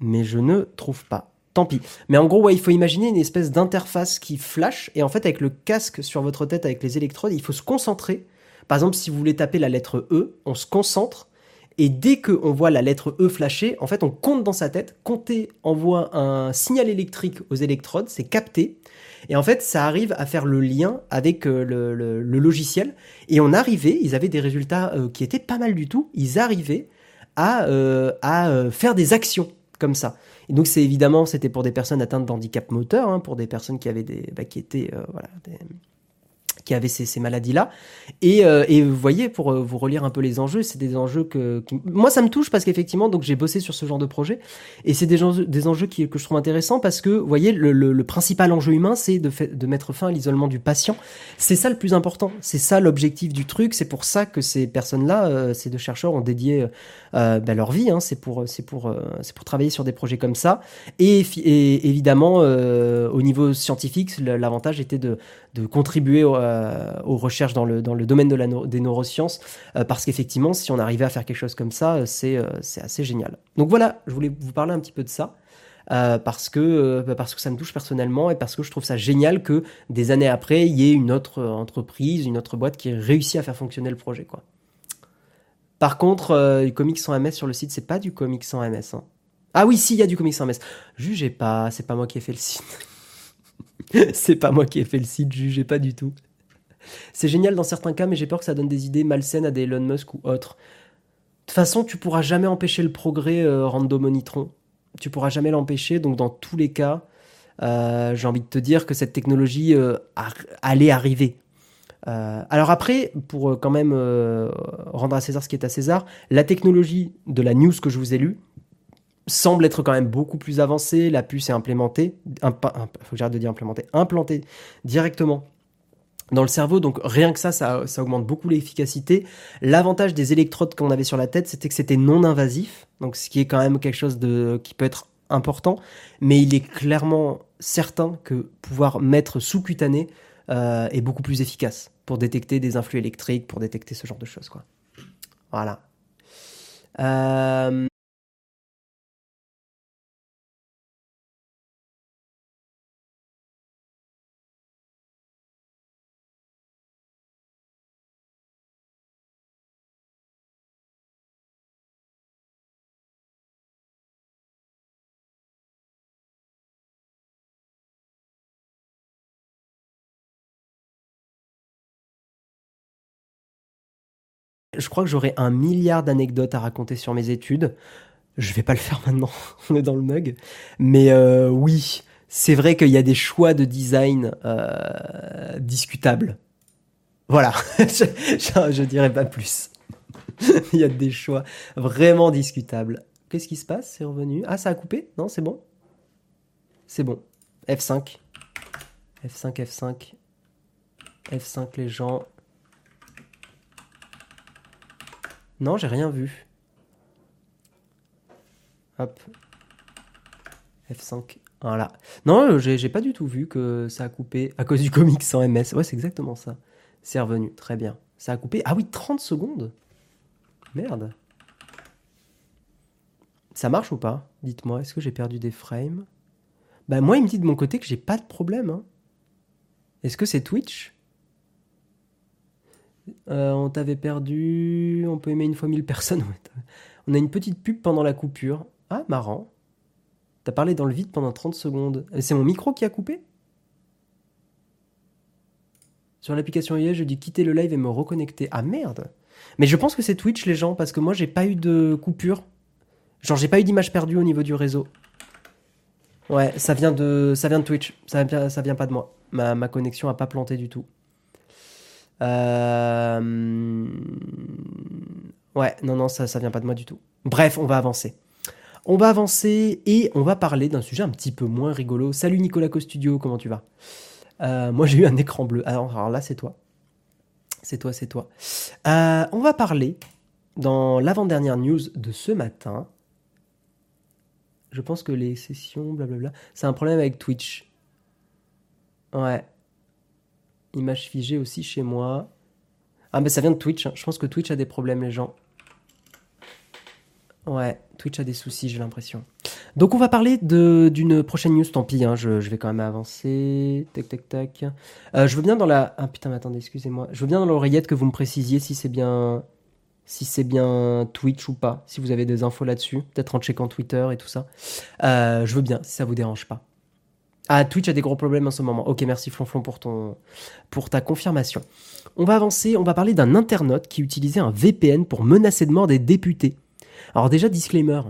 Mais je ne trouve pas. tant pis. Mais en gros, ouais, il faut imaginer une espèce d'interface qui flash, et en fait, avec le casque sur votre tête, avec les électrodes, il faut se concentrer. Par exemple, si vous voulez taper la lettre E, on se concentre, et dès qu'on voit la lettre E flasher, en fait, on compte dans sa tête. Compter envoie un signal électrique aux électrodes, c'est capté. Et en fait, ça arrive à faire le lien avec euh, le, logiciel. Et on arrivait, ils avaient des résultats euh, qui étaient pas mal du tout. Ils arrivaient à, euh, à faire des actions comme ça. Et donc c'est évidemment, c'était pour des personnes atteintes d'handicap moteur, hein, pour des personnes qui avaient des, bah, qui étaient, voilà, des, qui avaient ces, maladies-là. Et, euh, et, vous voyez, pour euh, vous relire un peu les enjeux, c'est des enjeux que, moi ça me touche parce qu'effectivement, donc j'ai bossé sur ce genre de projet et c'est des enjeux, qui, que je trouve intéressants parce que, vous voyez, le, principal enjeu humain, c'est de, de mettre fin à l'isolement du patient. C'est ça le plus important. C'est ça l'objectif du truc. C'est pour ça que ces personnes-là, euh, ces deux chercheurs, ont dédié bah, leur vie. Hein. C'est pour, pour, c'est pour travailler sur des projets comme ça. Et, évidemment, au niveau scientifique, l'avantage était de, de contribuer euh, aux recherches dans le, dans le domaine de la des neurosciences, euh, parce qu'effectivement, si on arrivait à faire quelque chose comme ça, euh, c'est assez génial. Donc voilà, je voulais vous parler un petit peu de ça. parce que parce que ça me touche personnellement et parce que je trouve ça génial que des années après il y ait une autre entreprise, une autre boîte qui ait réussi à faire fonctionner le projet quoi. Par contre, du comics sans MS sur le site, c'est pas du comics sans MS. Hein. Ah oui, si, il y a du comics sans MS. Jugez pas, c'est pas moi qui ai fait le site. c'est pas moi qui ai fait le site, jugez pas du tout. C'est génial dans certains cas, mais j'ai peur que ça donne des idées malsaines à des Elon Musk ou autres. De toute façon, tu pourras jamais empêcher le progrès euh, randomonitron. Tu pourras jamais l'empêcher, donc dans tous les cas, euh, j'ai envie de te dire que cette technologie euh, allait arriver. alors après, pour quand même rendre à César ce qui est à César, la technologie de la news que je vous ai lue, semble être quand même beaucoup plus avancé. La puce est implémentée, il faut que j'arrête de dire implémentée, implantée directement dans le cerveau. Donc rien que ça, ça, augmente beaucoup l'efficacité. L'avantage des électrodes qu'on avait sur la tête, c'était que c'était non invasif. Donc ce qui est quand même quelque chose de qui peut être important, mais il est clairement certain que pouvoir mettre sous-cutané euh, est beaucoup plus efficace pour détecter des influx électriques, pour détecter ce genre de choses. Quoi. Voilà. Euh, Je crois que j'aurais un milliard d'anecdotes à raconter sur mes études. Je vais pas le faire maintenant, on est dans le mug. Mais euh, oui, c'est vrai qu'il y a des choix de design euh, discutables. Voilà, je, je, dirais pas plus. Il y a des choix vraiment discutables. Qu'est-ce qui se passe? C'est revenu? Ah, ça a coupé? Non, c'est bon? C'est bon. F5. F5, F5. F5 les gens. Non, j'ai rien vu. Hop. F5. Voilà. Non, j'ai pas du tout vu que ça a coupé à cause du comic sans MS. Ouais, c'est exactement ça. C'est revenu. Très bien. Ça a coupé. Ah oui, 30 secondes. Merde. Ça marche ou pas Dites-moi, est-ce que j'ai perdu des frames? Bah moi, il me dit de mon côté que j'ai pas de problème. Hein. Est-ce que c'est Twitch? Euh, on t'avait perdu. On peut aimer une fois mille personnes. on a une petite pub pendant la coupure. Ah, marrant. T'as parlé dans le vide pendant 30 secondes. C'est mon micro qui a coupé? Sur l'application IA, je dis quitter le live et me reconnecter. Ah merde Mais je pense que c'est Twitch, les gens, parce que moi, j'ai pas eu de coupure. Genre, j'ai pas eu d'image perdue au niveau du réseau. Ouais, ça vient de, ça vient de Twitch. Ça ça vient pas de moi. Ma, ma connexion a pas planté du tout. Euh, ouais, non, non, ça, ça vient pas de moi du tout. Bref, on va avancer. On va avancer et on va parler d'un sujet un petit peu moins rigolo. Salut Nicolas Costudio, comment tu vas? Euh, Moi j'ai eu un écran bleu. Alors, là c'est toi. C'est toi, c'est toi. Euh, on va parler dans l'avant-dernière news de ce matin. Je pense que les sessions, blablabla, c'est un problème avec Twitch. Ouais. Image figée aussi chez moi. Ah, mais ça vient de Twitch. Hein. Je pense que Twitch a des problèmes, les gens. Ouais, Twitch a des soucis, j'ai l'impression. Donc on va parler d'une prochaine news, tant pis, hein, je, je vais quand même avancer. Tac tac tac. Euh, je veux bien dans la. Ah putain, mais attendez, excusez-moi. Je veux bien dans l'oreillette que vous me précisiez si c'est bien si c'est bien Twitch ou pas, si vous avez des infos là-dessus, peut-être en checkant Twitter et tout ça. Euh, je veux bien, si ça vous dérange pas. Ah, Twitch a des gros problèmes en ce moment. Ok, merci Flonflon pour, ton, pour ta confirmation. On va avancer, on va parler d'un internaute qui utilisait un VPN pour menacer de mort des députés. Alors déjà, disclaimer,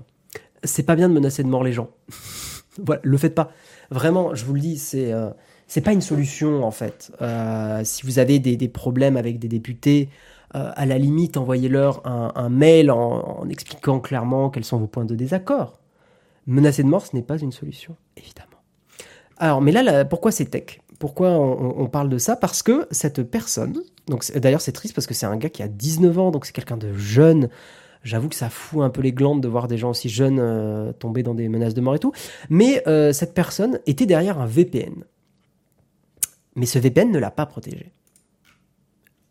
c'est pas bien de menacer de mort les gens. voilà, le faites pas. Vraiment, je vous le dis, c'est euh, c'est pas une solution en fait. Euh, si vous avez des, des, problèmes avec des députés, euh, à la limite, envoyez-leur un, mail en, en, expliquant clairement quels sont vos points de désaccord. Menacer de mort, ce n'est pas une solution, évidemment. Alors, mais là, pourquoi c'est tech? Pourquoi on, parle de ça? Parce que cette personne, d'ailleurs c'est triste parce que c'est un gars qui a 19 ans, donc c'est quelqu'un de jeune, J'avoue que ça fout un peu les glandes de voir des gens aussi jeunes euh, tomber dans des menaces de mort et tout. Mais euh, cette personne était derrière un VPN. Mais ce VPN ne l'a pas protégé.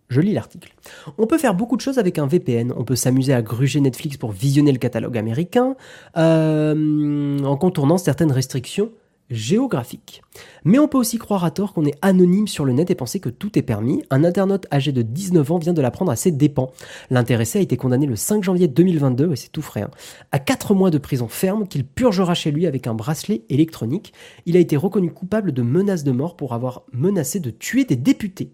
Je lis l'article. On peut faire beaucoup de choses avec un VPN. On peut s'amuser à gruger Netflix pour visionner le catalogue américain, euh, en contournant certaines restrictions géographique. Mais on peut aussi croire à tort qu'on est anonyme sur le net et penser que tout est permis. Un internaute âgé de 19 ans vient de l'apprendre à ses dépens. L'intéressé a été condamné le 5 janvier 2022, et c'est tout frais, hein, à 4 mois de prison ferme qu'il purgera chez lui avec un bracelet électronique. Il a été reconnu coupable de menaces de mort pour avoir menacé de tuer des députés.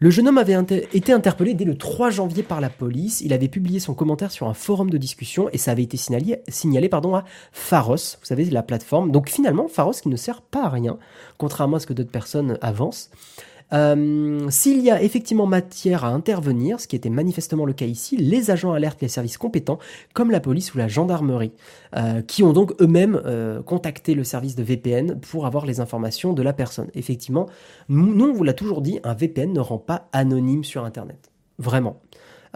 Le jeune homme avait été interpellé dès le 3 janvier par la police. Il avait publié son commentaire sur un forum de discussion et ça avait été signalé, à Pharos, vous savez, la plateforme. Donc finalement, Pharos qui ne sert pas à rien, contrairement à ce que d'autres personnes avancent. Euh, S'il y a effectivement matière à intervenir, ce qui était manifestement le cas ici, les agents alertent les services compétents, comme la police ou la gendarmerie, euh, qui ont donc eux-mêmes euh, contacté le service de VPN pour avoir les informations de la personne. Effectivement, nous, on vous l'a toujours dit, un VPN ne rend pas anonyme sur Internet. Vraiment.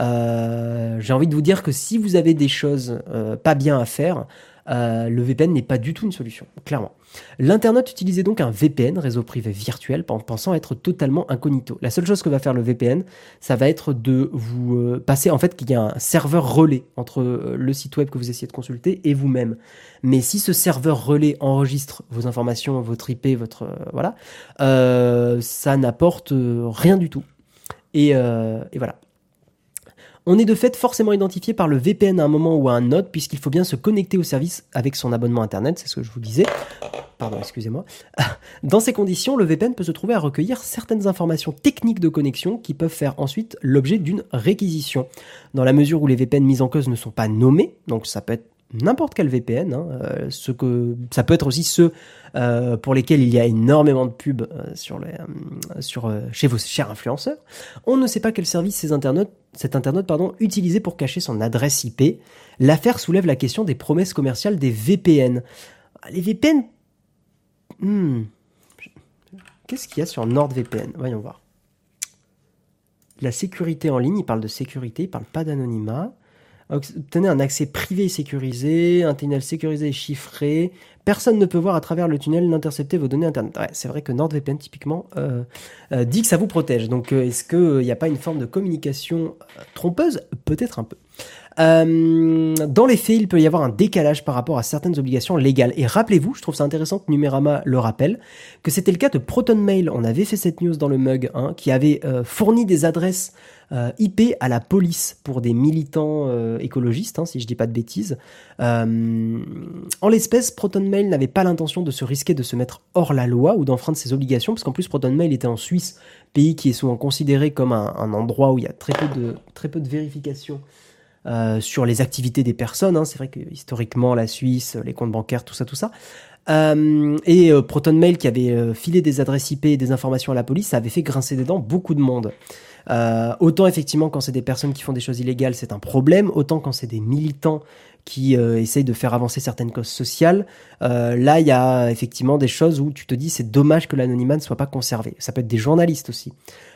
J'ai envie de vous dire que si vous avez des choses pas bien à faire, euh, le VPN n'est pas du tout une solution, clairement. L'internaute utilisait donc un VPN, réseau privé virtuel, en pensant être totalement incognito. La seule chose que va faire le VPN, ça va être de vous euh, passer, en fait, qu'il y a un serveur relais entre euh, le site web que vous essayez de consulter et vous-même. Mais si ce serveur relais enregistre vos informations, votre IP, votre voilà, ça n'apporte rien du tout. Et voilà. On est de fait forcément identifié par le VPN à un moment ou à un autre, puisqu'il faut bien se connecter au service avec son abonnement Internet, c'est ce que je vous disais. Pardon, excusez-moi. Dans ces conditions, le VPN peut se trouver à recueillir certaines informations techniques de connexion qui peuvent faire ensuite l'objet d'une réquisition. Dans la mesure où les VPN mis en cause ne sont pas nommés, donc ça peut être n'importe quel VPN. Hein, euh, ce que ça peut être aussi ceux euh, pour lesquels il y a énormément de pubs euh, chez vos chers influenceurs. On ne sait pas quel service ces internautes, cet internaute pardon utilisait pour cacher son adresse IP. L'affaire soulève la question des promesses commerciales des VPN. Les VPN. Hmm. Qu'est-ce qu'il y a sur NordVPN Voyons voir. La sécurité en ligne, il parle de sécurité, il parle pas d'anonymat. Obtenez un accès privé et sécurisé, un tunnel sécurisé et chiffré. Personne ne peut voir à travers le tunnel n'intercepter vos données internet. Ouais, c'est vrai que NordVPN typiquement euh, euh, dit que ça vous protège. Donc euh, est-ce qu'il n'y a pas une forme de communication euh, trompeuse? Peut-être un peu. Euh, dans les faits, il peut y avoir un décalage par rapport à certaines obligations légales. Et rappelez-vous, je trouve ça intéressant que Numérama le rappelle, que c'était le cas de ProtonMail. On avait fait cette news dans le mug, hein, qui avait euh, fourni des adresses euh, IP à la police pour des militants euh, écologistes, hein, si je dis pas de bêtises. Euh, en l'espèce, ProtonMail n'avait pas l'intention de se risquer de se mettre hors la loi ou d'enfreindre ses obligations, parce qu'en plus ProtonMail était en Suisse, pays qui est souvent considéré comme un, endroit où il y a très peu de, très sur les activités des personnes. Hein. C'est vrai que historiquement, la Suisse, les comptes bancaires, tout ça, tout ça. Et euh, ProtonMail qui avait filé des adresses IP et des informations à la police, avait fait grincer des dents beaucoup de monde. Euh, autant effectivement quand c'est des personnes qui font des choses illégales, c'est un problème. Autant quand c'est des militants qui euh, essayent de faire avancer certaines causes sociales, euh, là il y a effectivement des choses où tu te dis c'est dommage que l'anonymat ne soit pas conservé. Ça peut être des journalistes aussi.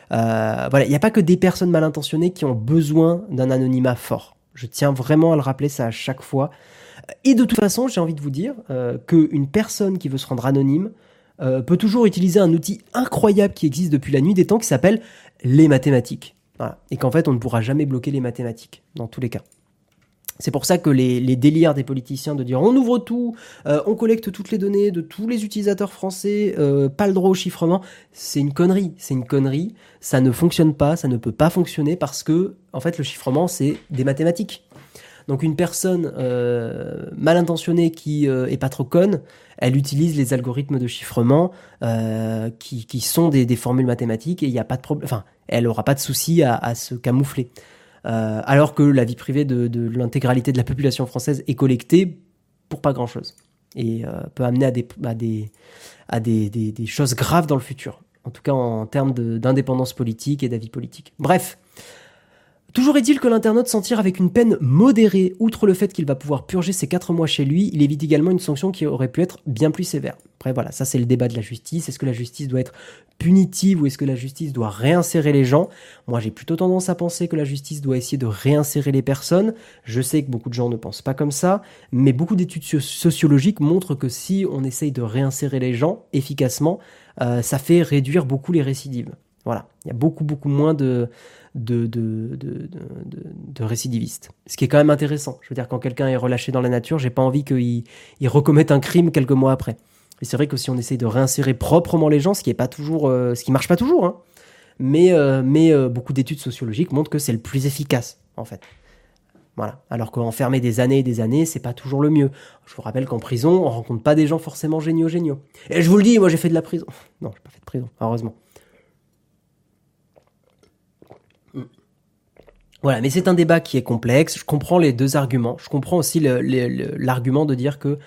voilà, il n'y a pas que des personnes mal intentionnées qui ont besoin d'un anonymat fort. Je tiens vraiment à le rappeler ça à chaque fois. Et de toute façon, j'ai envie de vous dire qu'une personne qui veut se rendre anonyme peut toujours utiliser un outil incroyable qui existe depuis la nuit des temps qui s'appelle les mathématiques. Et qu'en fait, on ne pourra jamais bloquer les mathématiques, dans tous les cas. C'est pour ça que les, délires des politiciens de dire on ouvre tout, euh, on collecte toutes les données de tous les utilisateurs français, euh, pas le droit au chiffrement, c'est une connerie, c'est une connerie, ça ne fonctionne pas, ça ne peut pas fonctionner parce que en fait le chiffrement c'est des mathématiques. Donc une personne euh, mal intentionnée qui est pas trop conne, elle utilise les algorithmes de chiffrement qui, qui, sont des, formules mathématiques et il n'y a pas de problème. Elle aura pas de souci à, se camoufler. Euh, alors que la vie privée de, l'intégralité de la population française est collectée pour pas grand chose et euh, peut amener à des choses graves dans le futur. En tout cas en termes d'indépendance politique et d'avis politique. Bref, Toujours est-il que l'internaute s'en tire avec une peine modérée. Outre le fait qu'il va pouvoir purger ses 4 mois chez lui, il évite également une sanction qui aurait pu être bien plus sévère. Après voilà, ça c'est le débat de la justice. Est-ce que la justice doit être punitive ou est-ce que la justice doit réinsérer les gens? Moi j'ai plutôt tendance à penser que la justice doit essayer de réinsérer les personnes. Je sais que beaucoup de gens ne pensent pas comme ça, mais beaucoup d'études sociologiques montrent que si on essaye de réinsérer les gens efficacement, euh, ça fait réduire beaucoup les récidives. Voilà, il y a beaucoup beaucoup moins de de, de, de, de, récidivistes. Ce qui est quand même intéressant. Je veux dire, quand quelqu'un est relâché dans la nature, j'ai pas envie qu'il il recommette un crime quelques mois après. Et c'est vrai que si on essaye de réinsérer proprement les gens, ce qui est pas toujours, euh, ce qui marche pas toujours, hein, mais, euh, mais euh, beaucoup d'études sociologiques montrent que c'est le plus efficace, en fait. Voilà. Alors qu'enfermer des années et des années, c'est pas toujours le mieux. Je vous rappelle qu'en prison, on rencontre pas des gens forcément géniaux géniaux. Et je vous le dis, moi j'ai fait de la prison. Non, j'ai pas fait de prison, heureusement. Voilà, mais c'est un débat qui est complexe. Je comprends les deux arguments. Je comprends aussi l'argument de dire que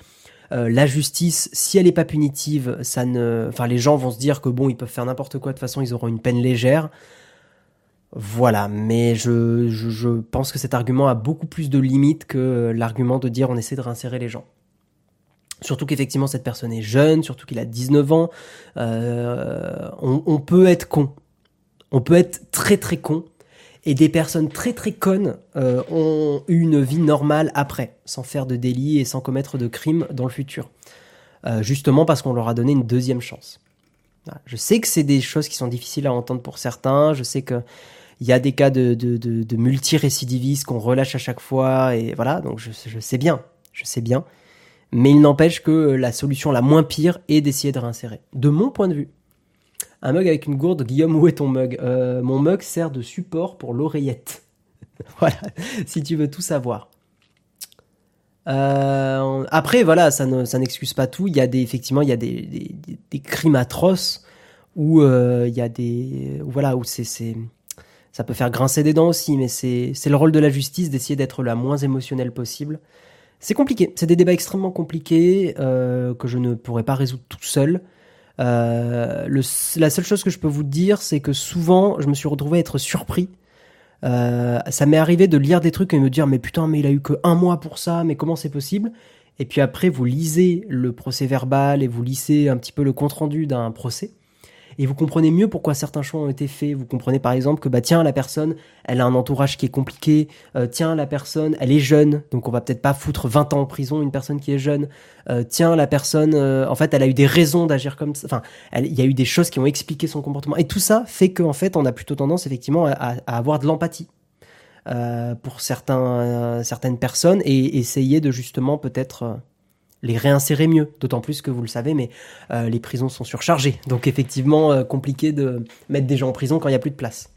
euh, la justice, si elle n'est pas punitive, ça ne, enfin, les gens vont se dire que bon, ils peuvent faire n'importe quoi. De toute façon, ils auront une peine légère. Voilà, mais je, je, je pense que cet argument a beaucoup plus de limites que l'argument de dire on essaie de réinsérer les gens. Surtout qu'effectivement cette personne est jeune, surtout qu'il a 19 ans. Euh, on, on peut être con. On peut être très très con et des personnes très très connes euh, ont eu une vie normale après, sans faire de délit et sans commettre de crimes dans le futur. Euh, justement parce qu'on leur a donné une deuxième chance. Je sais que c'est des choses qui sont difficiles à entendre pour certains, je sais que il y a des cas de, de, de, de multirécidivistes qu'on relâche à chaque fois, et voilà, donc je, je sais bien, je sais bien. Mais il n'empêche que la solution la moins pire est d'essayer de réinsérer. De mon point de vue, un mug avec une gourde. Guillaume, où est ton mug? Euh, Mon mug sert de support pour l'oreillette. voilà, si tu veux tout savoir. Euh, après, voilà, ça, n'excuse pas tout. Il y a des, effectivement, il y a des, crimes atroces où euh, il y a des, voilà, où c'est, ça peut faire grincer des dents aussi, mais c'est, le rôle de la justice d'essayer d'être la moins émotionnelle possible. C'est compliqué, c'est des débats extrêmement compliqués que je ne pourrais pas résoudre tout seul. Euh, le, la seule chose que je peux vous dire, c'est que souvent, je me suis retrouvé à être surpris. Euh, ça m'est arrivé de lire des trucs et me dire mais putain mais il a eu que un mois pour ça, mais comment c'est possible? Et puis après vous lisez le procès verbal et vous lisez un petit peu le compte rendu d'un procès et vous comprenez mieux pourquoi certains choix ont été faits. Vous comprenez par exemple que bah tiens la personne, elle a un entourage qui est compliqué. Euh, tiens la personne, elle est jeune, donc on va peut-être pas foutre 20 ans en prison une personne qui est jeune. Euh, tiens la personne, euh, en fait, elle a eu des raisons d'agir comme ça. Enfin, il y a eu des choses qui ont expliqué son comportement. Et tout ça fait qu'en fait, on a plutôt tendance effectivement à, à avoir de l'empathie. pour certains, certaines personnes et essayer de justement peut-être les réinsérer mieux. D'autant plus que vous le savez, mais euh, les prisons sont surchargées. Donc effectivement, euh, compliqué de mettre des gens en prison quand il n'y a plus de place.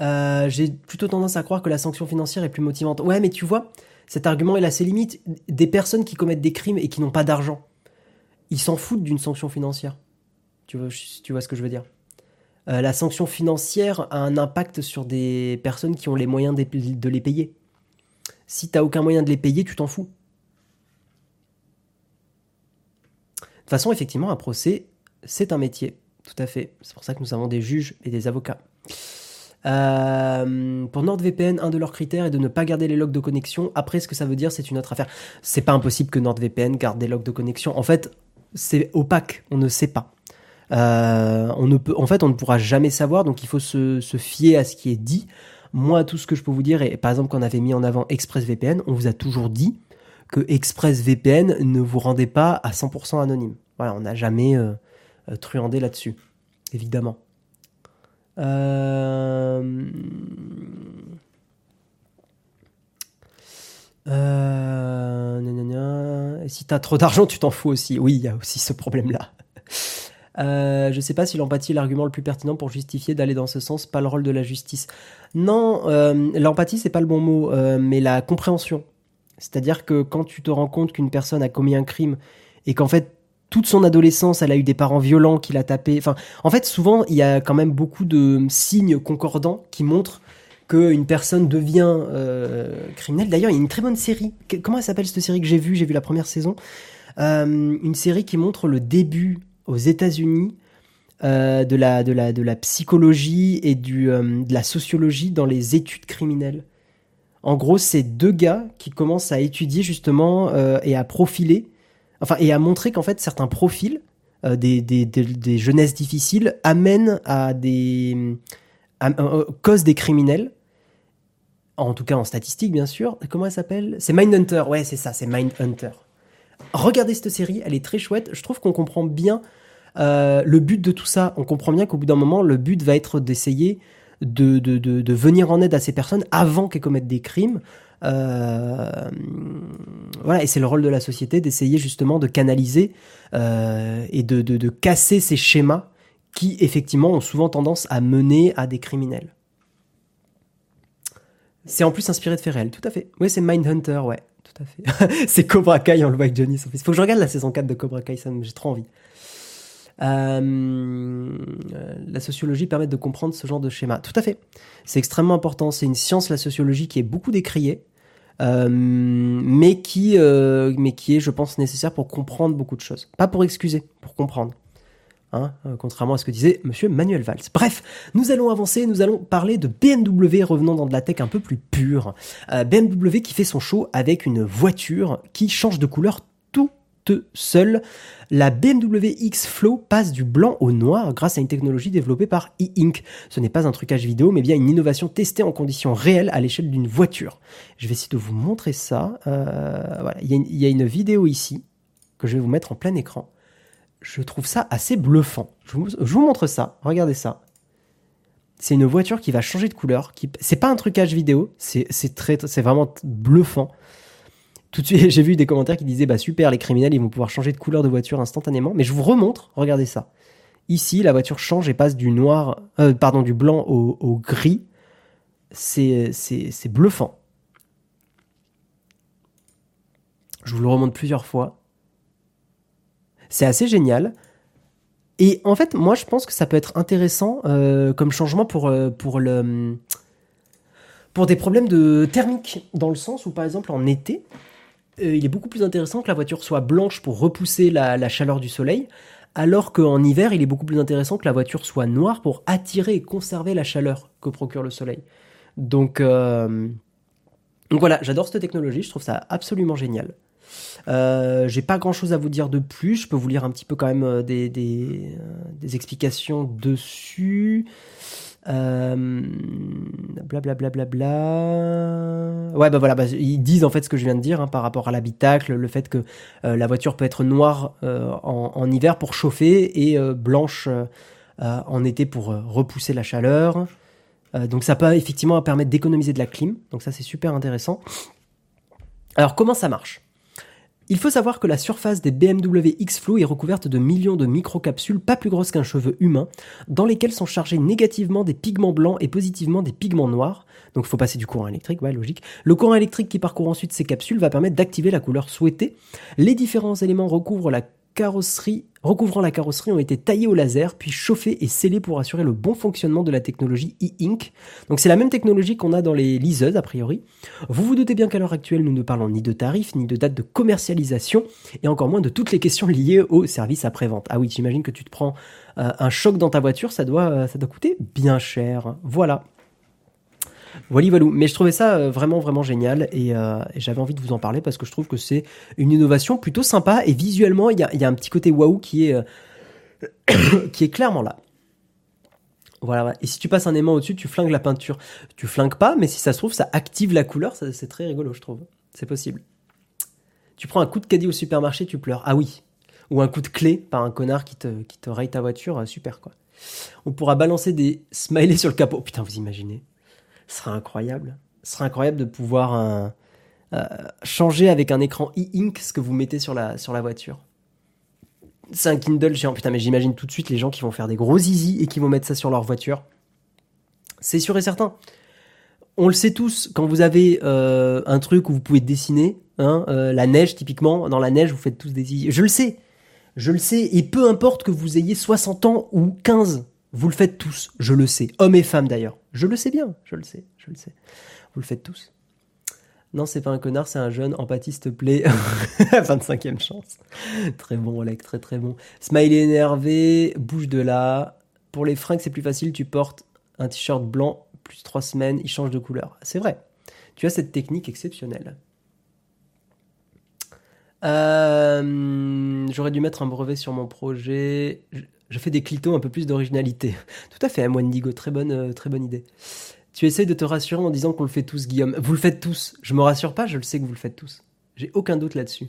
Euh, j'ai plutôt tendance à croire que la sanction financière est plus motivante. Ouais, mais tu vois, cet argument, il a ses limites. Des personnes qui commettent des crimes et qui n'ont pas d'argent, ils s'en foutent d'une sanction financière. Tu vois, tu vois ce que je veux dire? La sanction financière a un impact sur des personnes qui ont les moyens de les payer. Si tu n'as aucun moyen de les payer, tu t'en fous. Toute façon, effectivement, un procès, c'est un métier. Tout à fait. C'est pour ça que nous avons des juges et des avocats. Euh, pour NordVPN, un de leurs critères est de ne pas garder les logs de connexion. Après, ce que ça veut dire, c'est une autre affaire. C'est pas impossible que NordVPN garde des logs de connexion. En fait, c'est opaque. On ne sait pas. Euh, on ne peut, en fait, on ne pourra jamais savoir. Donc, il faut se, se, fier à ce qui est dit. Moi, tout ce que je peux vous dire, et par exemple, quand on avait mis en avant ExpressVPN, on vous a toujours dit que ExpressVPN ne vous rendait pas à 100% anonyme. Voilà, on n'a jamais euh, euh, truandé là-dessus, évidemment. Euh, Euh, si t'as trop d'argent, tu t'en fous aussi. Oui, il y a aussi ce problème-là. Euh, je sais pas si l'empathie est l'argument le plus pertinent pour justifier d'aller dans ce sens, pas le rôle de la justice. Non, euh, l'empathie c'est pas le bon mot, euh, mais la compréhension. C'est-à-dire que quand tu te rends compte qu'une personne a commis un crime et qu'en fait toute son adolescence elle a eu des parents violents qui l'a tapé. Enfin, en fait souvent il y a quand même beaucoup de signes concordants qui montrent qu'une personne devient euh, criminelle. D'ailleurs, il y a une très bonne série. Comment elle s'appelle cette série que j'ai vue? J'ai vu la première saison. Euh, une série qui montre le début aux États-Unis euh, de, la, psychologie et de la sociologie dans les études criminelles. En gros, c'est deux gars qui commencent à étudier justement euh, et à profiler, enfin, et à montrer qu'en fait, certains profils euh, des, des, des, jeunesses difficiles amènent à des. à- euh, causent des criminels. En tout cas, en statistique, bien sûr. Comment elle s'appelle? C'est Mindhunter. Ouais, c'est ça, c'est Mindhunter. Regardez cette série, elle est très chouette. Je trouve qu'on comprend bien le but de tout ça. On comprend bien qu'au bout d'un moment, le but va être d'essayer de, de, de, venir en aide à ces personnes avant qu'elles commettent des crimes. Euh, voilà, et c'est le rôle de la société d'essayer justement de canaliser euh, et de, de, de casser ces schémas qui effectivement ont souvent tendance à mener à des criminels. C'est en plus inspiré de faits tout à fait. Oui, c'est Mindhunter, ouais, tout à fait. c'est Cobra Kai, on le voit avec Johnny. Il faut que je regarde la saison 4 de Cobra Kai, ça j'ai trop envie. Euh, la sociologie permet de comprendre ce genre de schéma. Tout à fait. C'est extrêmement important. C'est une science, la sociologie, qui est beaucoup décriée, euh, mais, qui, euh, mais qui est, je pense, nécessaire pour comprendre beaucoup de choses. Pas pour excuser, pour comprendre. Hein, contrairement à ce que disait Monsieur Manuel Valls. Bref, nous allons avancer, nous allons parler de BMW, revenons dans de la tech un peu plus pure. BMW qui fait son show avec une voiture qui change de couleur seule. La BMW X Flow passe du blanc au noir grâce à une technologie développée par e-ink. Ce n'est pas un trucage vidéo, mais bien une innovation testée en conditions réelles à l'échelle d'une voiture. Je vais essayer de vous montrer ça. Euh, voilà, il y, a une- vidéo ici que je vais vous mettre en plein écran je trouve ça assez bluffant. Je vous, montre ça. Regardez ça. C'est une voiture qui va changer de couleur. Qui, c'est pas un trucage vidéo. C'est, vraiment bluffant. Tout de suite, j'ai vu des commentaires qui disaient bah super, les criminels ils vont pouvoir changer de couleur de voiture instantanément. Mais je vous remontre. Regardez ça. Ici, la voiture change et passe du noir, euh, pardon, du blanc au, gris. C'est, bluffant. Je vous le remonte plusieurs fois. C'est assez génial. Et en fait, moi, je pense que ça peut être intéressant euh, comme changement pour, euh, pour, le, pour des problèmes de thermique, dans le sens où, par exemple, en été, il est beaucoup plus intéressant que la voiture soit blanche pour repousser la, la chaleur du soleil, alors qu'en hiver, il est beaucoup plus intéressant que la voiture soit noire pour attirer et conserver la chaleur que procure le soleil. Donc, euh, donc voilà, j'adore cette technologie, je trouve ça absolument génial. Euh, j'ai pas grand chose à vous dire de plus. Je peux vous lire un petit peu quand même euh, des, des, euh, des explications dessus. Euh, Blablabla. Bla, bla, bla. Ouais, bah voilà, bah, ils disent en fait ce que je viens de dire hein, par rapport à l'habitacle, le fait que euh, la voiture peut être noire euh, en, en hiver pour chauffer et euh, blanche euh, euh, en été pour euh, repousser la chaleur. Euh, donc ça peut effectivement permettre d'économiser de la clim. Donc ça c'est super intéressant. Alors comment ça marche? Il faut savoir que la surface des BMW X-Flow est recouverte de millions de microcapsules pas plus grosses qu'un cheveu humain, dans lesquelles sont chargés négativement des pigments blancs et positivement des pigments noirs. Donc il faut passer du courant électrique, ouais, logique. Le courant électrique qui parcourt ensuite ces capsules va permettre d'activer la couleur souhaitée. Les différents éléments recouvrent la carrosserie, recouvrant la carrosserie ont été taillés au laser, puis chauffés et scellés pour assurer le bon fonctionnement de la technologie e-ink. Donc c'est la même technologie qu'on a dans les liseuses, a priori. Vous vous doutez bien qu'à l'heure actuelle, nous ne parlons ni de tarifs, ni de date de commercialisation, et encore moins de toutes les questions liées au service après-vente. Ah oui, j'imagine que tu te prends euh, un choc dans ta voiture, ça doit, euh, ça doit coûter bien cher. Voilà. Voilà, voilà. Mais je trouvais ça euh, vraiment, vraiment génial et, euh, et j'avais envie de vous en parler parce que je trouve que c'est une innovation plutôt sympa et visuellement, il y a, un petit côté waouh qui est, euh, qui est clairement là. Voilà. Et si tu passes un aimant au-dessus, tu flingues la peinture. Tu flingues pas, mais si ça se trouve, ça active la couleur. C'est très rigolo, je trouve. C'est possible. Tu prends un coup de caddie au supermarché, tu pleures. Ah oui. Ou un coup de clé par un connard qui te, qui te raye ta voiture. Super, quoi. On pourra balancer des smileys sur le capot. Putain, vous imaginez Ce serait incroyable. Ce serait incroyable de pouvoir, euh, euh, changer avec un écran e-ink ce que vous mettez sur la, voiture. C'est un Kindle géant. Putain, mais j'imagine tout de suite les gens qui vont faire des gros easy et qui vont mettre ça sur leur voiture. C'est sûr et certain. On le sait tous, quand vous avez euh, un truc où vous pouvez dessiner, hein, la neige typiquement, dans la neige vous faites tous des easy. Je le sais, je le sais, et peu importe que vous ayez 60 ans ou 15, vous le faites tous, je le sais. Hommes et femmes d'ailleurs. Je le sais bien, je le sais, je le sais. Vous le faites tous. Non, c'est pas un connard, c'est un jeune. Empathie, s'il te plaît. 25e chance. Très bon, Oleg, très très bon. Smiley énervé, bouge de là. Pour les fringues, c'est plus facile, tu portes un t-shirt blanc, plus trois semaines, il change de couleur. C'est vrai. Tu as cette technique exceptionnelle. Euh, j'aurais dû mettre un brevet sur mon projet. Je, fais des clitos un peu plus d'originalité. Tout à fait, M. Wendigo, très bonne, euh, très bonne idée. Tu essayes de te rassurer en disant qu'on le fait tous, Guillaume. Vous le faites tous. Je me rassure pas, je le sais que vous le faites tous. J'ai aucun doute là-dessus.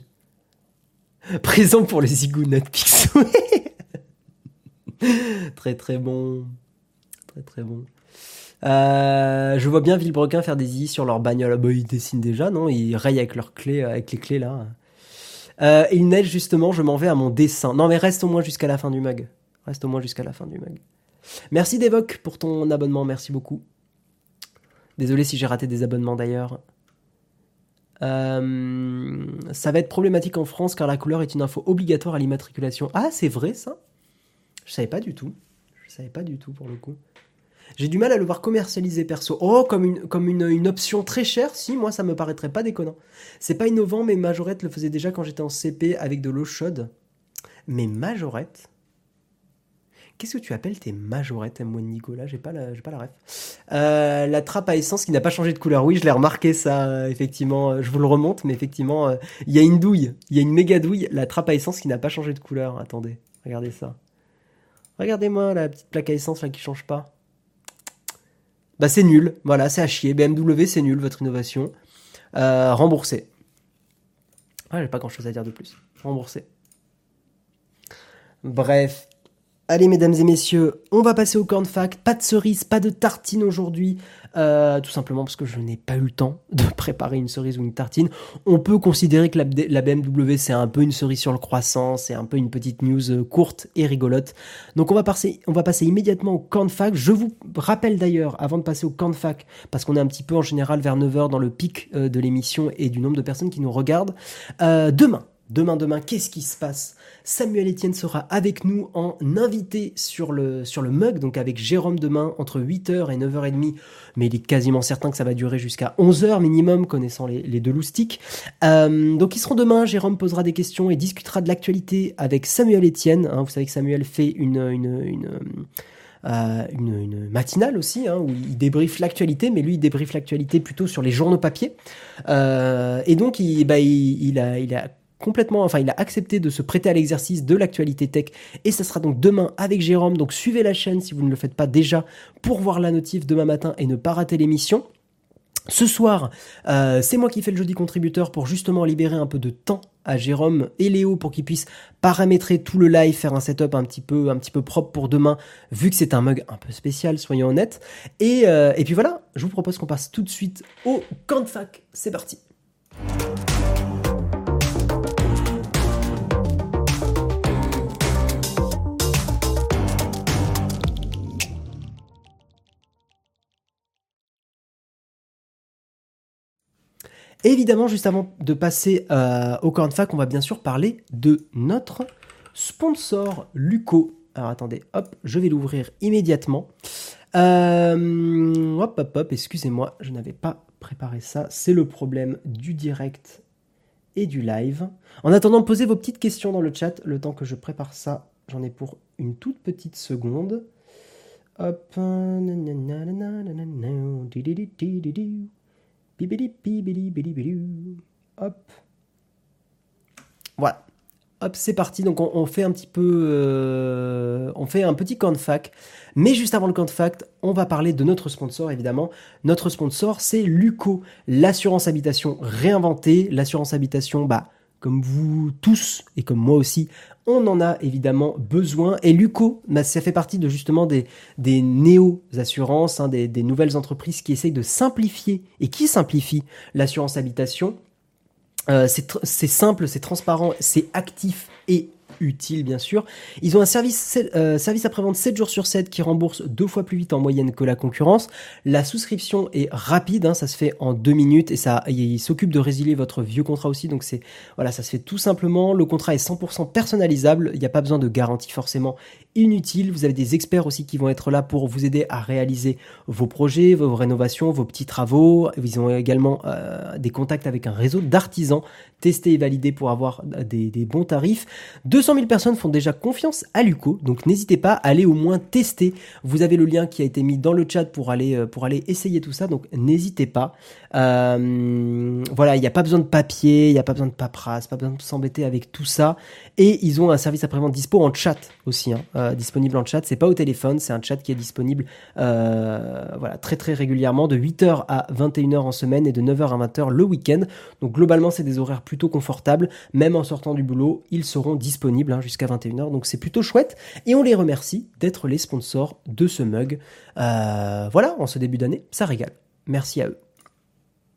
Présent pour les zigounettes Picsou. très très bon. Très très bon. Euh, je vois bien Villebrequin faire des i sur leur bagnole. Bah, ils dessinent déjà, non? Ils rayent avec leurs clés, avec les clés là. Euh, il neige justement, je m'en vais à mon dessin. Non mais reste au moins jusqu'à la fin du mug. Reste au moins jusqu'à la fin du mug. Merci Devoc pour ton abonnement, merci beaucoup. Désolé si j'ai raté des abonnements d'ailleurs. Euh, ça va être problématique en France car la couleur est une info obligatoire à l'immatriculation. Ah, c'est vrai ça? Je savais pas du tout. Je savais pas du tout pour le coup. J'ai du mal à le voir commercialisé perso. Oh, comme une, une option très chère, si, moi ça me paraîtrait pas déconnant. C'est pas innovant, mais Majorette le faisait déjà quand j'étais en CP avec de l'eau chaude. Mais Majorette? Qu'est-ce que tu appelles tes majorettes, M. Nicolas? J'ai pas la, j'ai pas la ref. Euh, la trappe à essence qui n'a pas changé de couleur. Oui, je l'ai remarqué ça, euh, effectivement. Je vous le remonte, mais effectivement, euh, il y a une douille. Il y a une méga douille. La trappe à essence qui n'a pas changé de couleur. Attendez, regardez ça. Regardez-moi la petite plaque à essence là qui change pas. Bah c'est nul. Voilà, c'est à chier. BMW, c'est nul votre innovation. remboursé. Ah, j'ai pas grand chose à dire de plus. Remboursé. Bref, Allez, mesdames et messieurs, on va passer au cornfac. Pas de cerise, pas de tartine aujourd'hui. Euh, tout simplement parce que je n'ai pas eu le temps de préparer une cerise ou une tartine. On peut considérer que la, BMW c'est un peu une cerise sur le croissant, c'est un peu une petite news euh, courte et rigolote. Donc on va passer, immédiatement au cornfac. Je vous rappelle d'ailleurs, avant de passer au cornfac, parce qu'on est un petit peu en général vers 9h dans le pic euh, de l'émission et du nombre de personnes qui nous regardent, demain, Demain, demain, qu'est-ce qui se passe? Samuel Etienne sera avec nous en invité sur le, sur le mug, donc avec Jérôme demain entre 8h et 9h30, mais il est quasiment certain que ça va durer jusqu'à 11h minimum, connaissant les, deux loustiques. Euh, donc ils seront demain, Jérôme posera des questions et discutera de l'actualité avec Samuel Etienne. Hein. vous savez que Samuel fait une... une, euh, une, matinale aussi, hein, où il débriefe l'actualité, mais lui il débriefe l'actualité plutôt sur les journaux papier. Euh, et donc il, bah, il a complètement, enfin il a accepté de se prêter à l'exercice de l'actualité tech et ça sera donc demain avec Jérôme. Donc suivez la chaîne si vous ne le faites pas déjà pour voir la notif demain matin et ne pas rater l'émission. Ce soir, euh, c'est moi qui fais le jeudi contributeur pour justement libérer un peu de temps à Jérôme et Léo pour qu'ils puissent paramétrer tout le live, faire un setup un petit peu, un petit peu propre pour demain, vu que c'est un mug un peu spécial, soyons honnêtes. Et, euh, et puis voilà, je vous propose qu'on passe tout de suite au camp de fac. C'est parti. Évidemment, juste avant de passer euh, au corn fac, on va bien sûr parler de notre sponsor Luco. Alors attendez, hop, je vais l'ouvrir immédiatement. Euh, hop, hop, hop, excusez-moi, je n'avais pas préparé ça. C'est le problème du direct et du live. En attendant, posez vos petites questions dans le chat, le temps que je prépare ça. J'en ai pour une toute petite seconde. Hop. Hop. Voilà. Hop, c'est parti. Donc on, fait un petit peu, euh, on fait un petit camp de fac. Mais juste avant le camp de fac, on va parler de notre sponsor évidemment. Notre sponsor, c'est Luco, l'assurance habitation réinventée. L'assurance habitation, bah comme vous tous et comme moi aussi, on en a évidemment besoin. Et Luco, bah, ça fait partie de justement des, des néo-assurances, hein, des, nouvelles entreprises qui essayent de simplifier et qui simplifient l'assurance habitation. Euh, c'est simple, c'est transparent, c'est actif et utile bien sûr. Ils ont un service, euh, service après-vente 7 jours sur 7 qui rembourse deux fois plus vite en moyenne que la concurrence. La souscription est rapide, hein, ça se fait en deux minutes et ça, il s'occupe de résilier votre vieux contrat aussi. Donc c'est voilà, ça se fait tout simplement. Le contrat est 100% personnalisable, il n'y a pas besoin de garantie forcément inutile. Vous avez des experts aussi qui vont être là pour vous aider à réaliser vos projets, vos rénovations, vos petits travaux. Ils ont également euh, des contacts avec un réseau d'artisans testés et validés pour avoir des, des bons tarifs. 200 000 personnes font déjà confiance à Luco, donc n'hésitez pas à aller au moins tester. Vous avez le lien qui a été mis dans le chat pour aller, euh, pour aller essayer tout ça, donc n'hésitez pas. Euh, voilà, il n'y a pas besoin de papier, il n'y a pas besoin de paperasse, pas besoin de s'embêter avec tout ça. Et ils ont un service après-vente dispo en chat aussi, hein, euh, disponible en chat. C'est pas au téléphone, c'est un chat qui est disponible voilà, très très régulièrement de 8h à 21h en semaine et de 9h à 20h le week-end. Donc globalement, c'est des horaires plutôt confortables. Même en sortant du boulot, ils seront disponibles Hein, jusqu'à 21h, donc c'est plutôt chouette. Et on les remercie d'être les sponsors de ce mug. Euh, voilà, en ce début d'année, ça régale. Merci à eux.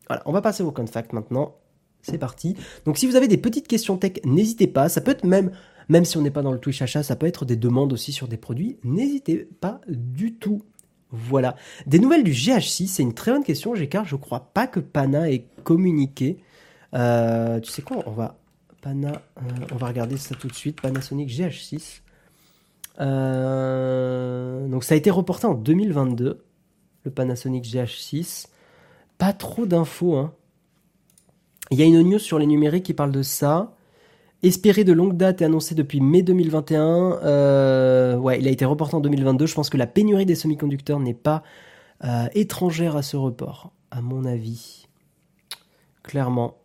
Voilà, on va passer au contact maintenant. C'est parti. Donc si vous avez des petites questions tech, n'hésitez pas. Ça peut être même, même si on n'est pas dans le Twitch achat, ça peut être des demandes aussi sur des produits. N'hésitez pas du tout. Voilà. Des nouvelles du GH6, c'est une très bonne question, car je crois pas que Pana ait communiqué. Euh, tu sais quoi On va Pana, euh, on va regarder ça tout de suite. Panasonic GH6. Euh, donc ça a été reporté en 2022, le Panasonic GH6. Pas trop d'infos. Hein. Il y a une news sur les numériques qui parle de ça. Espéré de longue date et annoncé depuis mai 2021. Euh, ouais, il a été reporté en 2022. Je pense que la pénurie des semi-conducteurs n'est pas étrangère à ce report, à mon avis. Clairement.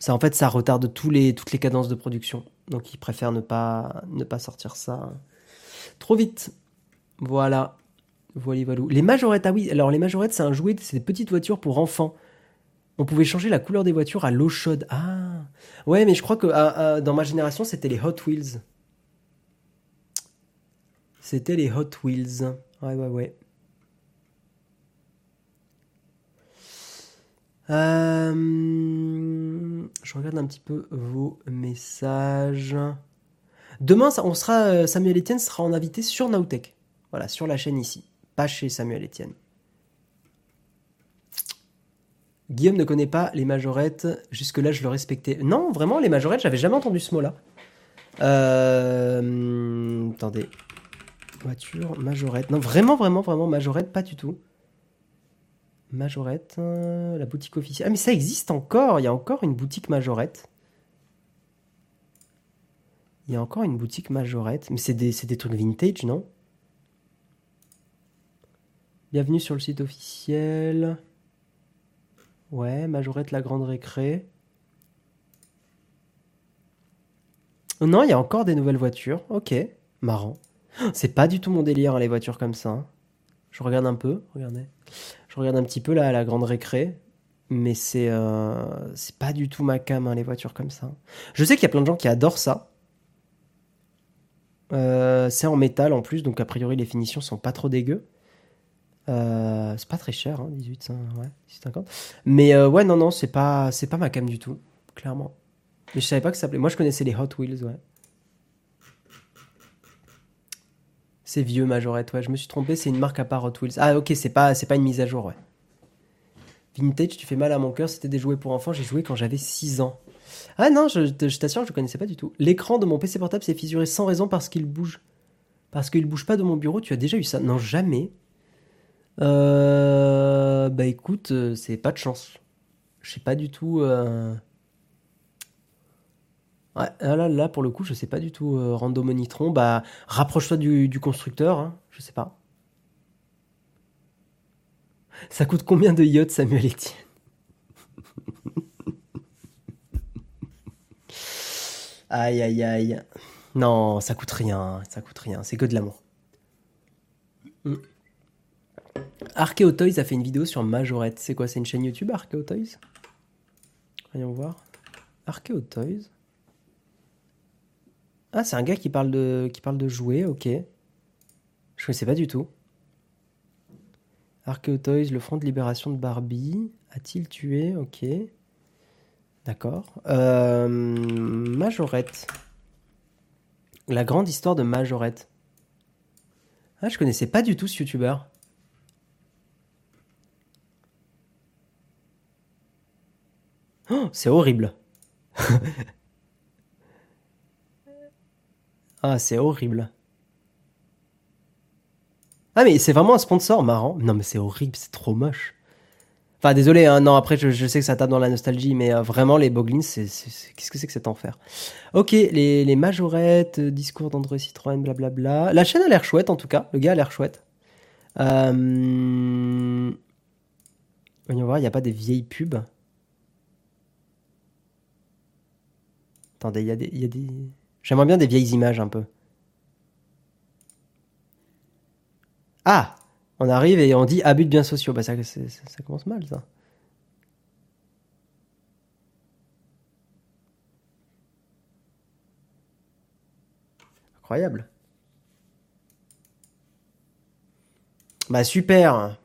Ça, en fait, ça retarde tous les, toutes les cadences de production. Donc, ils préfèrent ne pas, ne pas sortir ça trop vite. Voilà. Les majorettes, ah oui, alors les majorettes, c'est un jouet, c'est des petites voitures pour enfants. On pouvait changer la couleur des voitures à l'eau chaude. Ah Ouais, mais je crois que ah, ah, dans ma génération, c'était les Hot Wheels. C'était les Hot Wheels. Ouais, ouais, ouais. Euh, je regarde un petit peu vos messages. Demain, on sera, euh, Samuel Etienne sera en invité sur Nautech. Voilà, sur la chaîne ici. Pas chez Samuel Etienne. Guillaume ne connaît pas les majorettes. Jusque-là, je le respectais. Non, vraiment, les majorettes, j'avais jamais entendu ce mot-là. Euh, attendez. Voiture, majorette. Non, vraiment, vraiment, vraiment, majorette, pas du tout. Majorette, euh, la boutique officielle. Ah, mais ça existe encore. Il y a encore une boutique Majorette. Il y a encore une boutique Majorette. Mais c'est des, des, trucs vintage, non? Bienvenue sur le site officiel. Ouais, Majorette, la grande récré. Non, il y a encore des nouvelles voitures. Ok, marrant. C'est pas du tout mon délire, hein, les voitures comme ça. Hein. Je regarde un peu, regardez. Je regarde un petit peu là à la grande récré, mais c'est euh, pas du tout ma cam hein, les voitures comme ça. Je sais qu'il y a plein de gens qui adorent ça. Euh, c'est en métal en plus, donc a priori les finitions sont pas trop dégueu. Euh, c'est pas très cher, hein, 18, ouais, 50. Mais ouais, non, non, c'est pas, c'est pas ma cam du tout, clairement. Mais je savais pas que ça s'appelait. Moi, je connaissais les Hot Wheels, ouais. C'est vieux Majorette, ouais, je me suis trompé, c'est une marque à part Hot Wheels. Ah ok, c'est pas, c'est pas une mise à jour, ouais. Vintage, tu fais mal à mon cœur, c'était des jouets pour enfants, j'ai joué quand j'avais 6 ans. Ah non, je, t'assure que je connaissais pas du tout. L'écran de mon PC portable s'est fissuré sans raison parce qu'il bouge. Parce qu'il bouge pas de mon bureau, tu as déjà eu ça? Non, jamais. Euh, bah écoute, euh, c'est pas de chance. Je sais pas du tout. Euh... Ouais, là, là, pour le coup, je sais pas du tout. Euh, Rando Monitron, bah, rapproche-toi du, constructeur, hein, je sais pas. Ça coûte combien de yachts, Samuel Etienne? Aïe, aïe, aïe. Non, ça coûte rien, ça coûte rien, c'est que de l'amour. Mm. Toys a fait une vidéo sur Majorette. C'est quoi, c'est une chaîne YouTube, Arkeo Toys Voyons voir. Arkeo Toys. Ah, c'est un gars qui parle de, qui parle de jouer, ok. Je connaissais pas du tout. Archeo Toys, le front de libération de Barbie. A-t-il tué? Ok. D'accord. Euh, Majorette. La grande histoire de Majorette. Ah, je connaissais pas du tout ce youtubeur. Oh, c'est horrible. ah, c'est horrible. Ah, mais c'est vraiment un sponsor marrant. Non, mais c'est horrible, c'est trop moche. Enfin, désolé, hein, non, après, je, sais que ça tape dans la nostalgie, mais euh, vraiment, les Boglins, c'est, qu'est-ce que c'est que cet enfer? Ok, les, les majorettes, euh, discours d'André Citroën, blablabla. La chaîne a l'air chouette, en tout cas. Le gars a l'air chouette. Euh... Voyons voir, il n'y a pas des vieilles pubs? Attendez, il y, a des, y a des... J'aimerais bien des vieilles images, un peu. Ah on arrive et on dit abus de biens sociaux. Bah, ça, ça commence mal, ça. Incroyable. Bah super.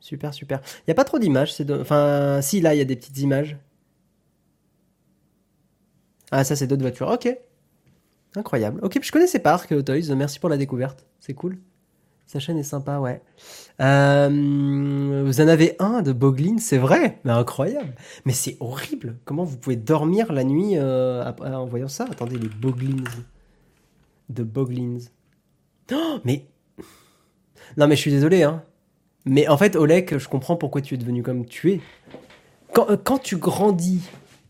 Super, super. Il n'y a pas trop d'images. C'est Enfin, si, là, il y a des petites images. Ah, ça, c'est d'autres voitures. Ok. Incroyable. Ok, je connaissais pas Arc Toys. Merci pour la découverte. C'est cool. Sa chaîne est sympa, ouais. Euh, vous en avez un de Boglin, c'est vrai, mais incroyable. Mais c'est horrible. Comment vous pouvez dormir la nuit euh, en voyant ça? Attendez, les Boglins. De Boglins. Oh, mais. Non, mais je suis désolé, hein. Mais en fait, Oleg, je comprends pourquoi tu es devenu comme tu es. Euh, quand tu grandis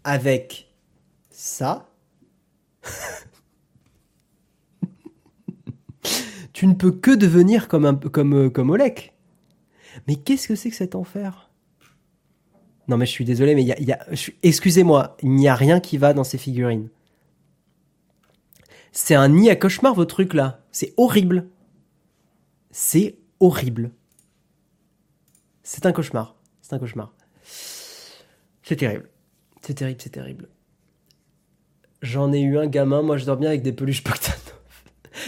avec ça. tu ne peux que devenir comme, un, comme, euh, comme Olek. Mais qu'est-ce que c'est que cet enfer? Non, mais je suis désolé, mais il y a. Excusez-moi, il n'y a rien qui va dans ces figurines. C'est un nid à cauchemar, vos trucs là. C'est horrible. C'est horrible. C'est un cauchemar. C'est un cauchemar. C'est terrible. C'est terrible, c'est terrible. J'en ai eu un gamin, moi je dors bien avec des peluches.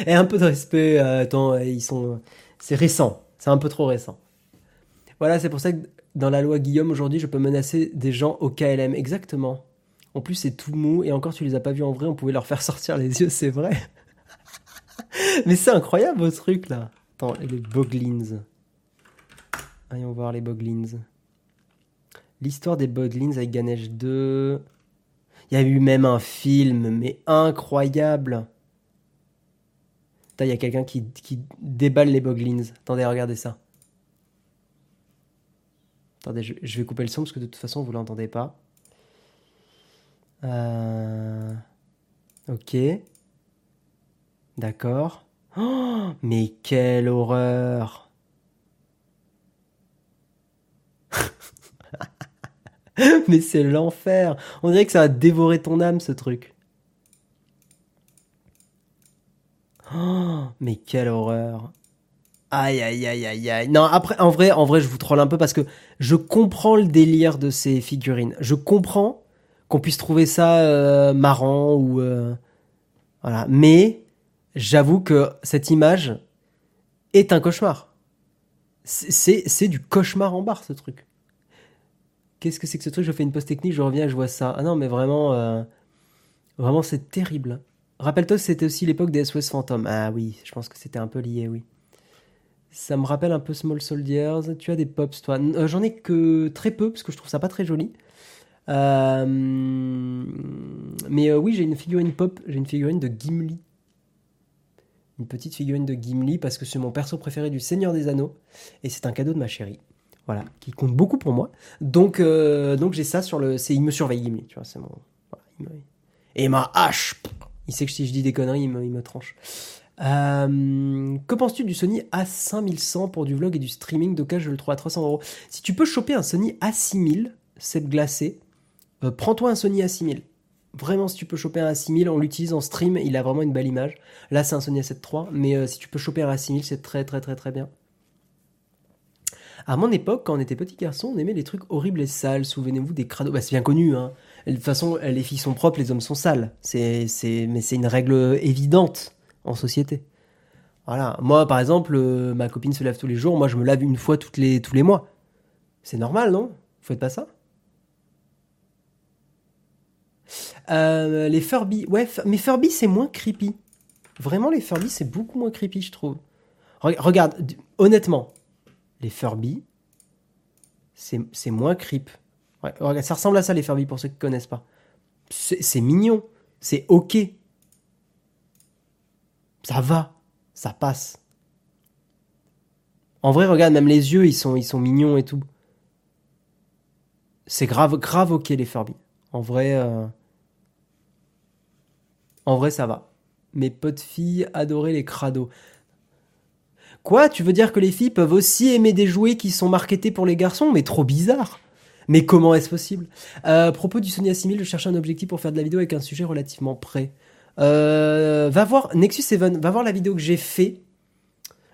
Et un peu de respect, euh, attends, ils sont. C'est récent. C'est un peu trop récent. Voilà, c'est pour ça que dans la loi Guillaume aujourd'hui, je peux menacer des gens au KLM. Exactement. En plus, c'est tout mou et encore, tu les as pas vus en vrai, on pouvait leur faire sortir les yeux, c'est vrai. Mais c'est incroyable vos trucs là. Attends, les Boglins. Allons voir les Boglins. L'histoire des Boglins avec Ganesh 2. Il y a eu même un film, mais incroyable. Il y a quelqu'un qui, déballe les Boglins. Attendez, regardez ça. Attendez, je, vais couper le son parce que de toute façon, vous l'entendez pas. Euh, ok. D'accord. Oh, mais quelle horreur Mais c'est l'enfer On dirait que ça a dévoré ton âme, ce truc. Oh, mais quelle horreur Aïe, aïe, aïe, aïe, aïe. Non, après, en vrai, en vrai, je vous troll un peu parce que je comprends le délire de ces figurines. Je comprends qu'on puisse trouver ça euh, marrant ou euh, voilà. Mais j'avoue que cette image est un cauchemar. C'est du cauchemar en barre ce truc. Qu'est-ce que c'est que ce truc? Je fais une pause technique, je reviens, je vois ça. Ah non, mais vraiment, euh, vraiment, c'est terrible. Rappelle-toi, c'était aussi l'époque des SOS fantômes. Ah oui, je pense que c'était un peu lié, oui. Ça me rappelle un peu Small Soldiers. Tu as des pops, toi? Euh, J'en ai que très peu, parce que je trouve ça pas très joli. Euh, mais euh, oui, j'ai une figurine pop. J'ai une figurine de Gimli. Une petite figurine de Gimli, parce que c'est mon perso préféré du Seigneur des Anneaux. Et c'est un cadeau de ma chérie. Voilà, qui compte beaucoup pour moi. Donc, donc j'ai ça sur le. Il me surveille, Gimli, tu vois, c'est mon. Et ma hache Il sait que si je dis des conneries, il me, tranche. Euh, que penses-tu du Sony A5100 pour du vlog et du streaming cas je le trouve à 300 euros? Si tu peux choper un Sony A6000, cette glacée, euh, prends-toi un Sony A6000. Vraiment, si tu peux choper un A6000, on l'utilise en stream, il a vraiment une belle image. Là, c'est un Sony A7 III, mais euh, si tu peux choper un A6000, c'est très très très très bien. À mon époque, quand on était petit garçon, on aimait les trucs horribles et sales. Souvenez-vous des crados. Bah, c'est bien connu, hein. De toute façon, les filles sont propres, les hommes sont sales. C'est, c'est, mais c'est une règle évidente en société. Voilà. Moi, par exemple, euh, ma copine se lave tous les jours. Moi, je me lave une fois tous les mois. C'est normal, non? Vous faites pas ça? Euh, les Furby, ouais, mais Furby c'est moins creepy. Vraiment, les Furby c'est beaucoup moins creepy, je trouve. regarde, honnêtement, les Furby, c'est moins creep. Ça ressemble à ça les Furby pour ceux qui connaissent pas. C'est mignon, c'est ok. Ça va, ça passe. En vrai, regarde, même les yeux, ils sont, ils sont mignons et tout. C'est grave, grave ok les Furby. En vrai, euh, en vrai, ça va. Mes potes filles adoraient les crados. Quoi? Tu veux dire que les filles peuvent aussi aimer des jouets qui sont marketés pour les garçons? Mais trop bizarre mais comment est-ce possible? Euh, propos du Sony A6000, je cherchais un objectif pour faire de la vidéo avec un sujet relativement prêt. Euh, va voir Nexus 7, va voir la vidéo que j'ai fait.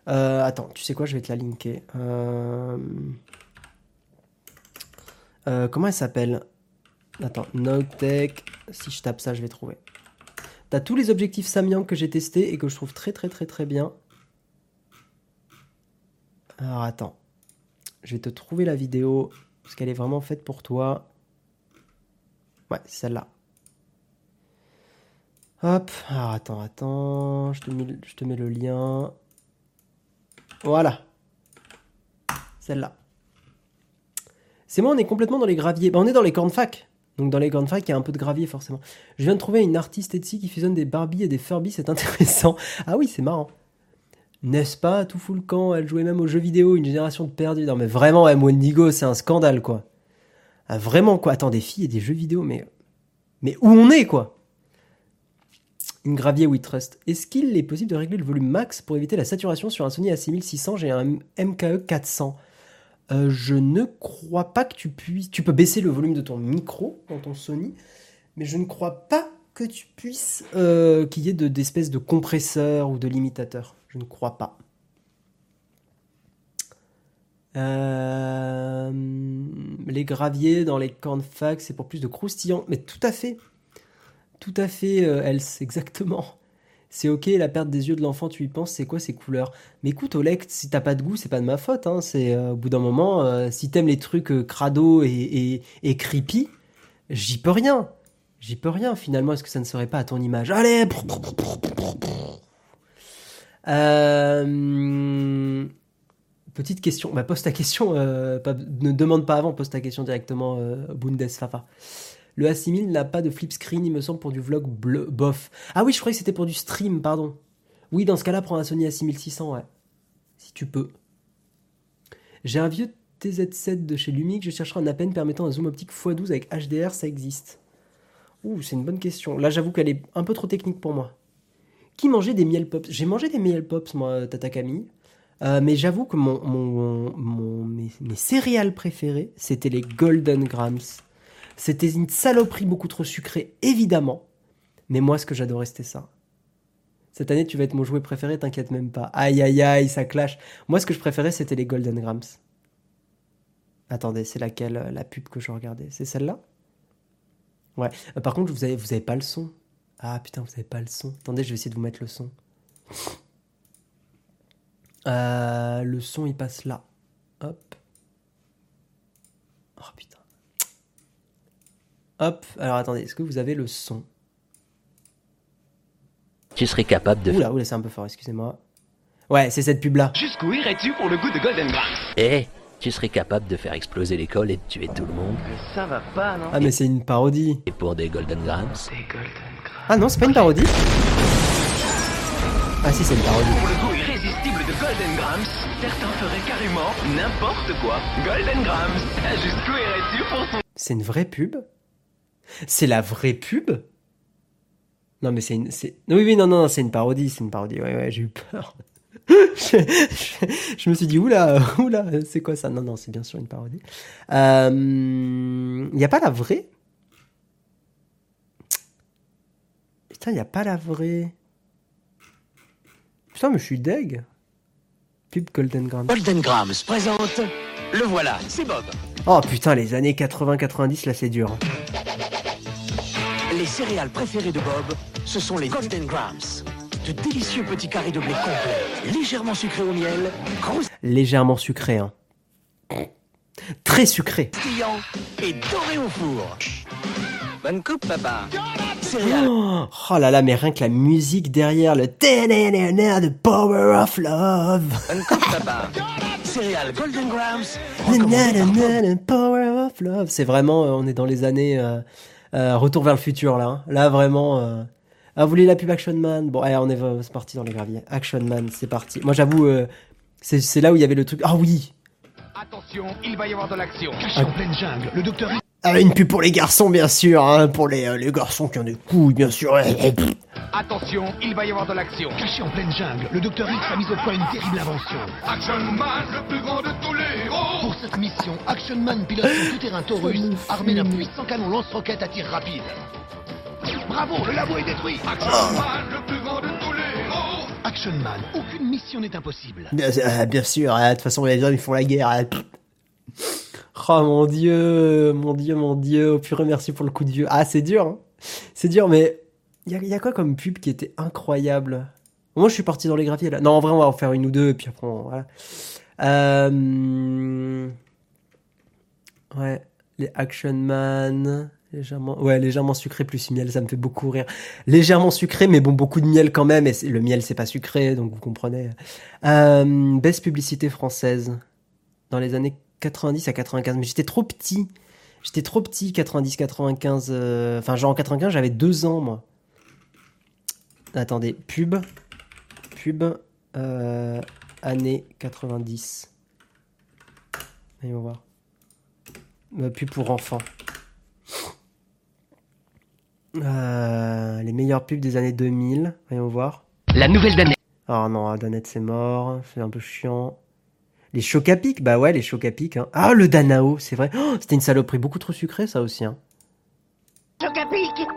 Euh, attends, tu sais quoi? Je vais te la linker. comment elle s'appelle? Attends, Nogtech. Si je tape ça, je vais trouver. T'as tous les objectifs Samyang que j'ai testés et que je trouve très très très très bien. Alors attends. Je vais te trouver la vidéo parce qu'elle est vraiment faite pour toi. Ouais, celle-là. Hop, alors attends, attends, je te, mets, le lien. Voilà. Celle-là. C'est moi, on est complètement dans les graviers. Ben, on est dans les cornfac. Donc dans les cornfac, il y a un peu de gravier forcément. Je viens de trouver une artiste Etsy qui fusionne des Barbie et des Furby, c'est intéressant. Ah oui, c'est marrant. N'est-ce pas Tout fout le camp, elle jouait même aux jeux vidéo, une génération de perdus? Non mais vraiment, ouais, Wendigo, c'est un scandale quoi. Ah, vraiment quoi Attends, des filles et des jeux vidéo, mais... Mais où on est quoi? Une gravier We Trust. Est-ce qu'il est possible de régler le volume max pour éviter la saturation sur un Sony A6600 J'ai un MKE 400. Euh, je ne crois pas que tu puisses... Tu peux baisser le volume de ton micro dans ton Sony, mais je ne crois pas que tu puisses... Euh, qu'il y ait d'espèces de, de compresseurs ou de limitateurs. Je ne crois pas. Euh, les graviers dans les cornfacs, c'est pour plus de croustillant. Mais tout à fait. Tout à fait, euh, Else, exactement. C'est ok, la perte des yeux de l'enfant, tu y penses, c'est quoi ces couleurs? Mais écoute, Olek, si t'as pas de goût, c'est pas de ma faute. Hein. C'est euh, au bout d'un moment, si t'aimes les trucs crado et creepy, j'y peux rien. J'y peux rien. Finalement, est-ce que ça ne serait pas à ton image? Allez euh, petite question. Bah, pose ta question. Euh, ne demande pas avant, pose ta question directement, euh, Bundesfafa. Le A6000 n'a pas de flip screen, il me semble, pour du vlog bleu, bof. Ah oui, je croyais que c'était pour du stream, pardon. Oui, dans ce cas-là, prends un Sony A6600, ouais. Si tu peux. J'ai un vieux TZ7 de chez Lumix, je chercherai un appel permettant un zoom optique x12 avec HDR, ça existe. Ouh, c'est une bonne question. Là, j'avoue qu'elle est un peu trop technique pour moi. Qui mangeait des miel pops? J'ai mangé des miel pops, moi, Tata Camille. Euh, mais j'avoue que mon, mon, mes, céréales préférées, c'était les Golden Grams. C'était une saloperie beaucoup trop sucrée, évidemment. Mais moi, ce que j'adorais, c'était ça. Cette année, tu vas être mon jouet préféré, t'inquiète même pas. Aïe, aïe, aïe, ça clash. Moi, ce que je préférais, c'était les Golden Grams. Attendez, c'est laquelle, euh, la pub que je regardais? C'est celle-là? Ouais. Euh, par contre, vous avez, vous avez pas le son. Ah putain, vous avez pas le son. Attendez, je vais essayer de vous mettre le son. Euh, le son, il passe là. Hop. Oh putain. Hop. Alors attendez, est-ce que vous avez le son? Tu serais capable de. Oula, oula, c'est un peu fort, excusez-moi. Ouais, c'est cette pub là. Jusqu'où irais-tu pour le goût de Golden Grass Eh, tu serais capable de faire exploser l'école et de tuer tout le monde. Ça va pas, non? Ah, mais c'est une parodie. Et pour des Golden Grams Des Golden ah non, c'est pas une parodie. Ah si, c'est une parodie. Pour le goût irrésistible de Golden Grams, certains feraient carrément n'importe quoi. Golden Grams, jusqu'où irais-tu pour son... C'est une vraie pub? C'est la vraie pub? Non mais c'est une... Oui, oui, non, non, c'est une parodie, c'est une parodie. Ouais, ouais, j'ai eu peur. je, me suis dit, oula, oula, c'est quoi ça? Non, non, c'est bien sûr une parodie. Il euh, n'y a pas la vraie? Putain, il n'y a pas la vraie. Putain, mais je suis deg. Pub Golden Grams. Golden Grams présente. Le voilà, c'est Bob. Oh putain, les années 80-90, là c'est dur. Les céréales préférées de Bob, ce sont les Golden Grams. De délicieux petits carrés de blé complets, légèrement sucrés au miel, gros... Légèrement sucrés, hein. Très sucré. et dorés au four. Bonne coupe, papa. Oh, oh là là, mais rien que la musique derrière, le The Power of Love. Bonne coupe, papa. Céréales Golden Grams. Power of Love. C'est vraiment, euh, on est dans les années euh, euh, Retour vers le futur là. hein. Là vraiment. euh, Ah, vous voulez la pub Action Man? Bon, allez, on est, c'est parti dans les graviers. Action Man, c'est parti. Moi, j'avoue, euh, c'est c'est là où il y avait le truc. Ah oui. Attention, il va y avoir de l'action. Caché en pleine jungle, le docteur Ah, une pub pour les garçons, bien sûr, hein, pour les, euh, les garçons qui ont des couilles, bien sûr. Attention, il va y avoir de l'action. Caché en pleine jungle, le docteur X a mis au point une terrible invention. Action Man, le plus grand de tous les héros. Pour cette mission, Action Man pilote son tout-terrain Taurus, armé d'un puissant canon lance-roquette à tir rapide. Bravo, le labo est détruit. Action Man, le plus grand de tous les héros. Action Man, aucune mission n'est impossible. Bien, euh, bien sûr, hein, de toute façon, les hommes, ils font la guerre. Oh mon dieu, mon dieu, mon dieu. Au purée, merci pour le coup de vieux. Ah, c'est dur, hein. C'est dur, mais il y a, quoi comme pub qui était incroyable? Moi, je suis parti dans les graphies là. Non, en vrai, on va en faire une ou deux, et puis après, voilà. Euh... Ouais, les Action Man. Légèrement, ouais, légèrement sucré plus miel, ça me fait beaucoup rire. Légèrement sucré, mais bon, beaucoup de miel quand même. Et le miel, c'est pas sucré, donc vous comprenez. Euh, best publicité française dans les années 90 à 95. Mais j'étais trop petit. J'étais trop petit, 90-95. euh, Enfin, genre en 95, j'avais deux ans, moi. Attendez, pub. Pub. Euh, année 90. Allez, on va voir. Euh, pub pour enfants. Euh, les meilleures pubs des années 2000. Voyons voir. La nouvelle d'année. Oh non, Danette c'est mort, c'est un peu chiant. Les chocs à pic, bah ouais, les chocs à pic. Hein. Ah, le Danao, c'est vrai. Oh, C'était une saloperie beaucoup trop sucrée, ça aussi. Hein.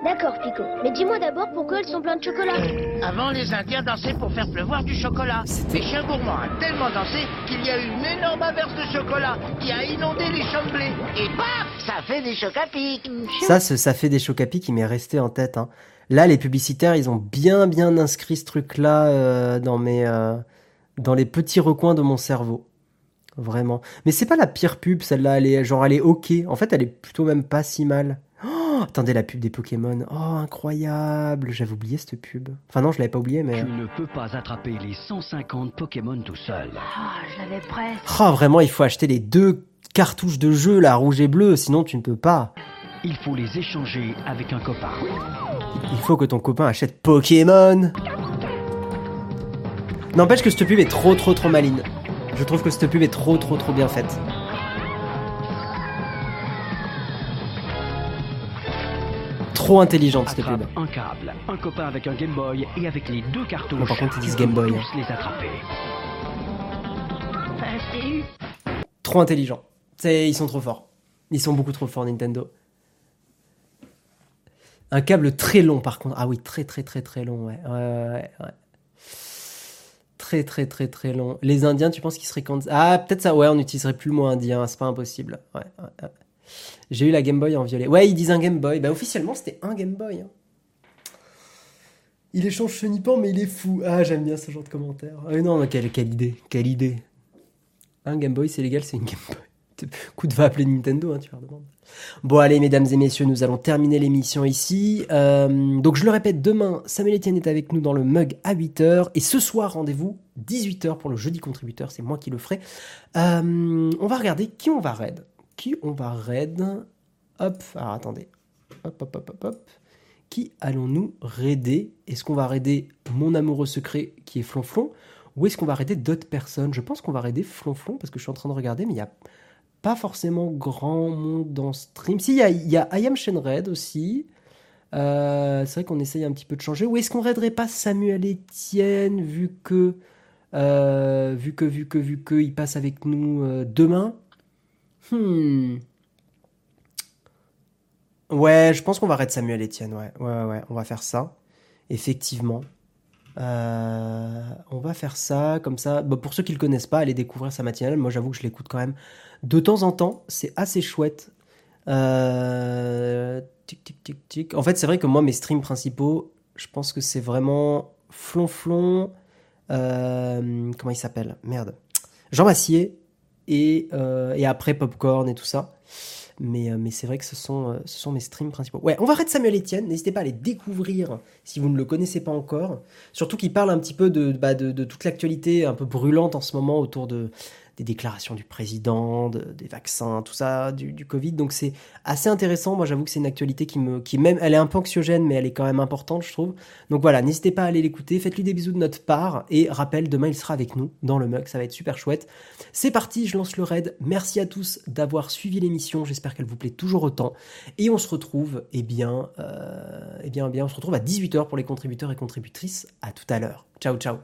D'accord, Pico. Mais dis-moi d'abord pourquoi elles sont pleines de chocolat? Avant, les Indiens dansaient pour faire pleuvoir du chocolat. Les chiens gourmands ont tellement dansé qu'il y a eu une énorme averse de chocolat qui a inondé les champs de blé. Et paf Ça fait des chocs à pic. Ça, ce- ça fait des chocs à pic qui m'est resté en tête. Hein. Là, les publicitaires, ils ont bien, bien inscrit ce truc-là euh, dans mes, euh, dans les petits recoins de mon cerveau. Vraiment. Mais c'est pas la pire pub, celle-là. Elle est, genre, elle est ok. En fait, elle est plutôt même pas si mal. Oh, attendez, la pub des Pokémon. Oh, incroyable. J'avais oublié cette pub. Enfin, non, je l'avais pas oublié, mais. Tu ne peux pas attraper les 150 Pokémon tout seul. Ah, je l'avais presque. Oh, vraiment, il faut acheter les deux cartouches de jeu, là, rouge et bleu, sinon tu ne peux pas. Il faut les échanger avec un copain. Il faut que ton copain achète Pokémon. N'empêche que cette pub est trop, trop, trop maline. Je trouve que cette pub est trop, trop, trop bien faite. Trop intelligente cette pub. Un câble, un copain avec un Game Boy et avec les deux cartouches. Non, par contre, ils disent Game Boy, tous hein. les attraper. Ah. Trop intelligent. C'est, ils sont trop forts. Ils sont beaucoup trop forts, Nintendo. Un câble très long, par contre. Ah oui, très, très, très, très long. Ouais, ouais, ouais, ouais. Très, très, très, très long. Les Indiens, tu penses qu'ils seraient... cand- Ah, peut-être ça, ouais, on n'utiliserait plus le mot indien, c'est pas impossible. Ouais. J'ai eu la Game Boy en violet. Ouais, ils disent un Game Boy. Bah, officiellement, c'était un Game Boy. hein. Il échange chenipan, mais il est fou. Ah, j'aime bien ce genre de commentaires. Ah, non, quelle, quelle idée, quelle idée. Un Game Boy, c'est légal, c'est une Game Boy. Coup de va appeler Nintendo, hein, tu leur demandes. Bon, allez, mesdames et messieurs, nous allons terminer l'émission ici. Euh, donc, je le répète, demain, Samuel Etienne est avec nous dans le mug à 8h. Et ce soir, rendez-vous 18h pour le jeudi contributeur. C'est moi qui le ferai. Euh, on va regarder qui on va raid. Qui on va raid. Hop, alors attendez. Hop, hop, hop, hop, hop. Qui allons-nous raider? Est-ce qu'on va raider mon amoureux secret qui est Flonflon? Ou est-ce qu'on va raider d'autres personnes? Je pense qu'on va raider Flonflon parce que je suis en train de regarder, mais il y a pas forcément grand monde dans stream. Si, il y a, y a I Am Shenred aussi. Euh, c'est vrai qu'on essaye un petit peu de changer. Ou est-ce qu'on raiderait pas Samuel Etienne vu que, euh, vu que, vu que, vu que, il passe avec nous euh, demain? Hmm. Ouais, je pense qu'on va raid Samuel Etienne. Ouais, ouais, ouais, on va faire ça. Effectivement. Euh, on va faire ça comme ça. Bah, pour ceux qui le connaissent pas, allez découvrir sa matinale. Moi, j'avoue que je l'écoute quand même de temps en temps. C'est assez chouette. Euh, tic, tic, tic, tic. En fait, c'est vrai que moi, mes streams principaux, je pense que c'est vraiment Flonflon. Euh, comment il s'appelle? Merde. Jean Massier. Et, euh, et après Popcorn et tout ça. Mais, euh, mais c'est vrai que ce sont, euh, ce sont mes streams principaux. Ouais, on va de Samuel Etienne. N'hésitez pas à les découvrir si vous ne le connaissez pas encore. Surtout qu'il parle un petit peu de, bah, de toute l'actualité un peu brûlante en ce moment autour de, des déclarations du président, des vaccins, tout ça, du, Covid. Donc c'est assez intéressant. Moi, j'avoue que c'est une actualité qui me, qui même, elle est un peu anxiogène, mais elle est quand même importante, je trouve. Donc voilà, n'hésitez pas à aller l'écouter. Faites-lui des bisous de notre part. Et rappel, demain, il sera avec nous dans le mug. Ça va être super chouette. C'est parti, je lance le raid. Merci à tous d'avoir suivi l'émission. J'espère qu'elle vous plaît toujours autant. Et on se retrouve, eh bien, euh, eh bien, eh bien, on se retrouve à 18h pour les contributeurs et contributrices. À tout à l'heure. Ciao, ciao.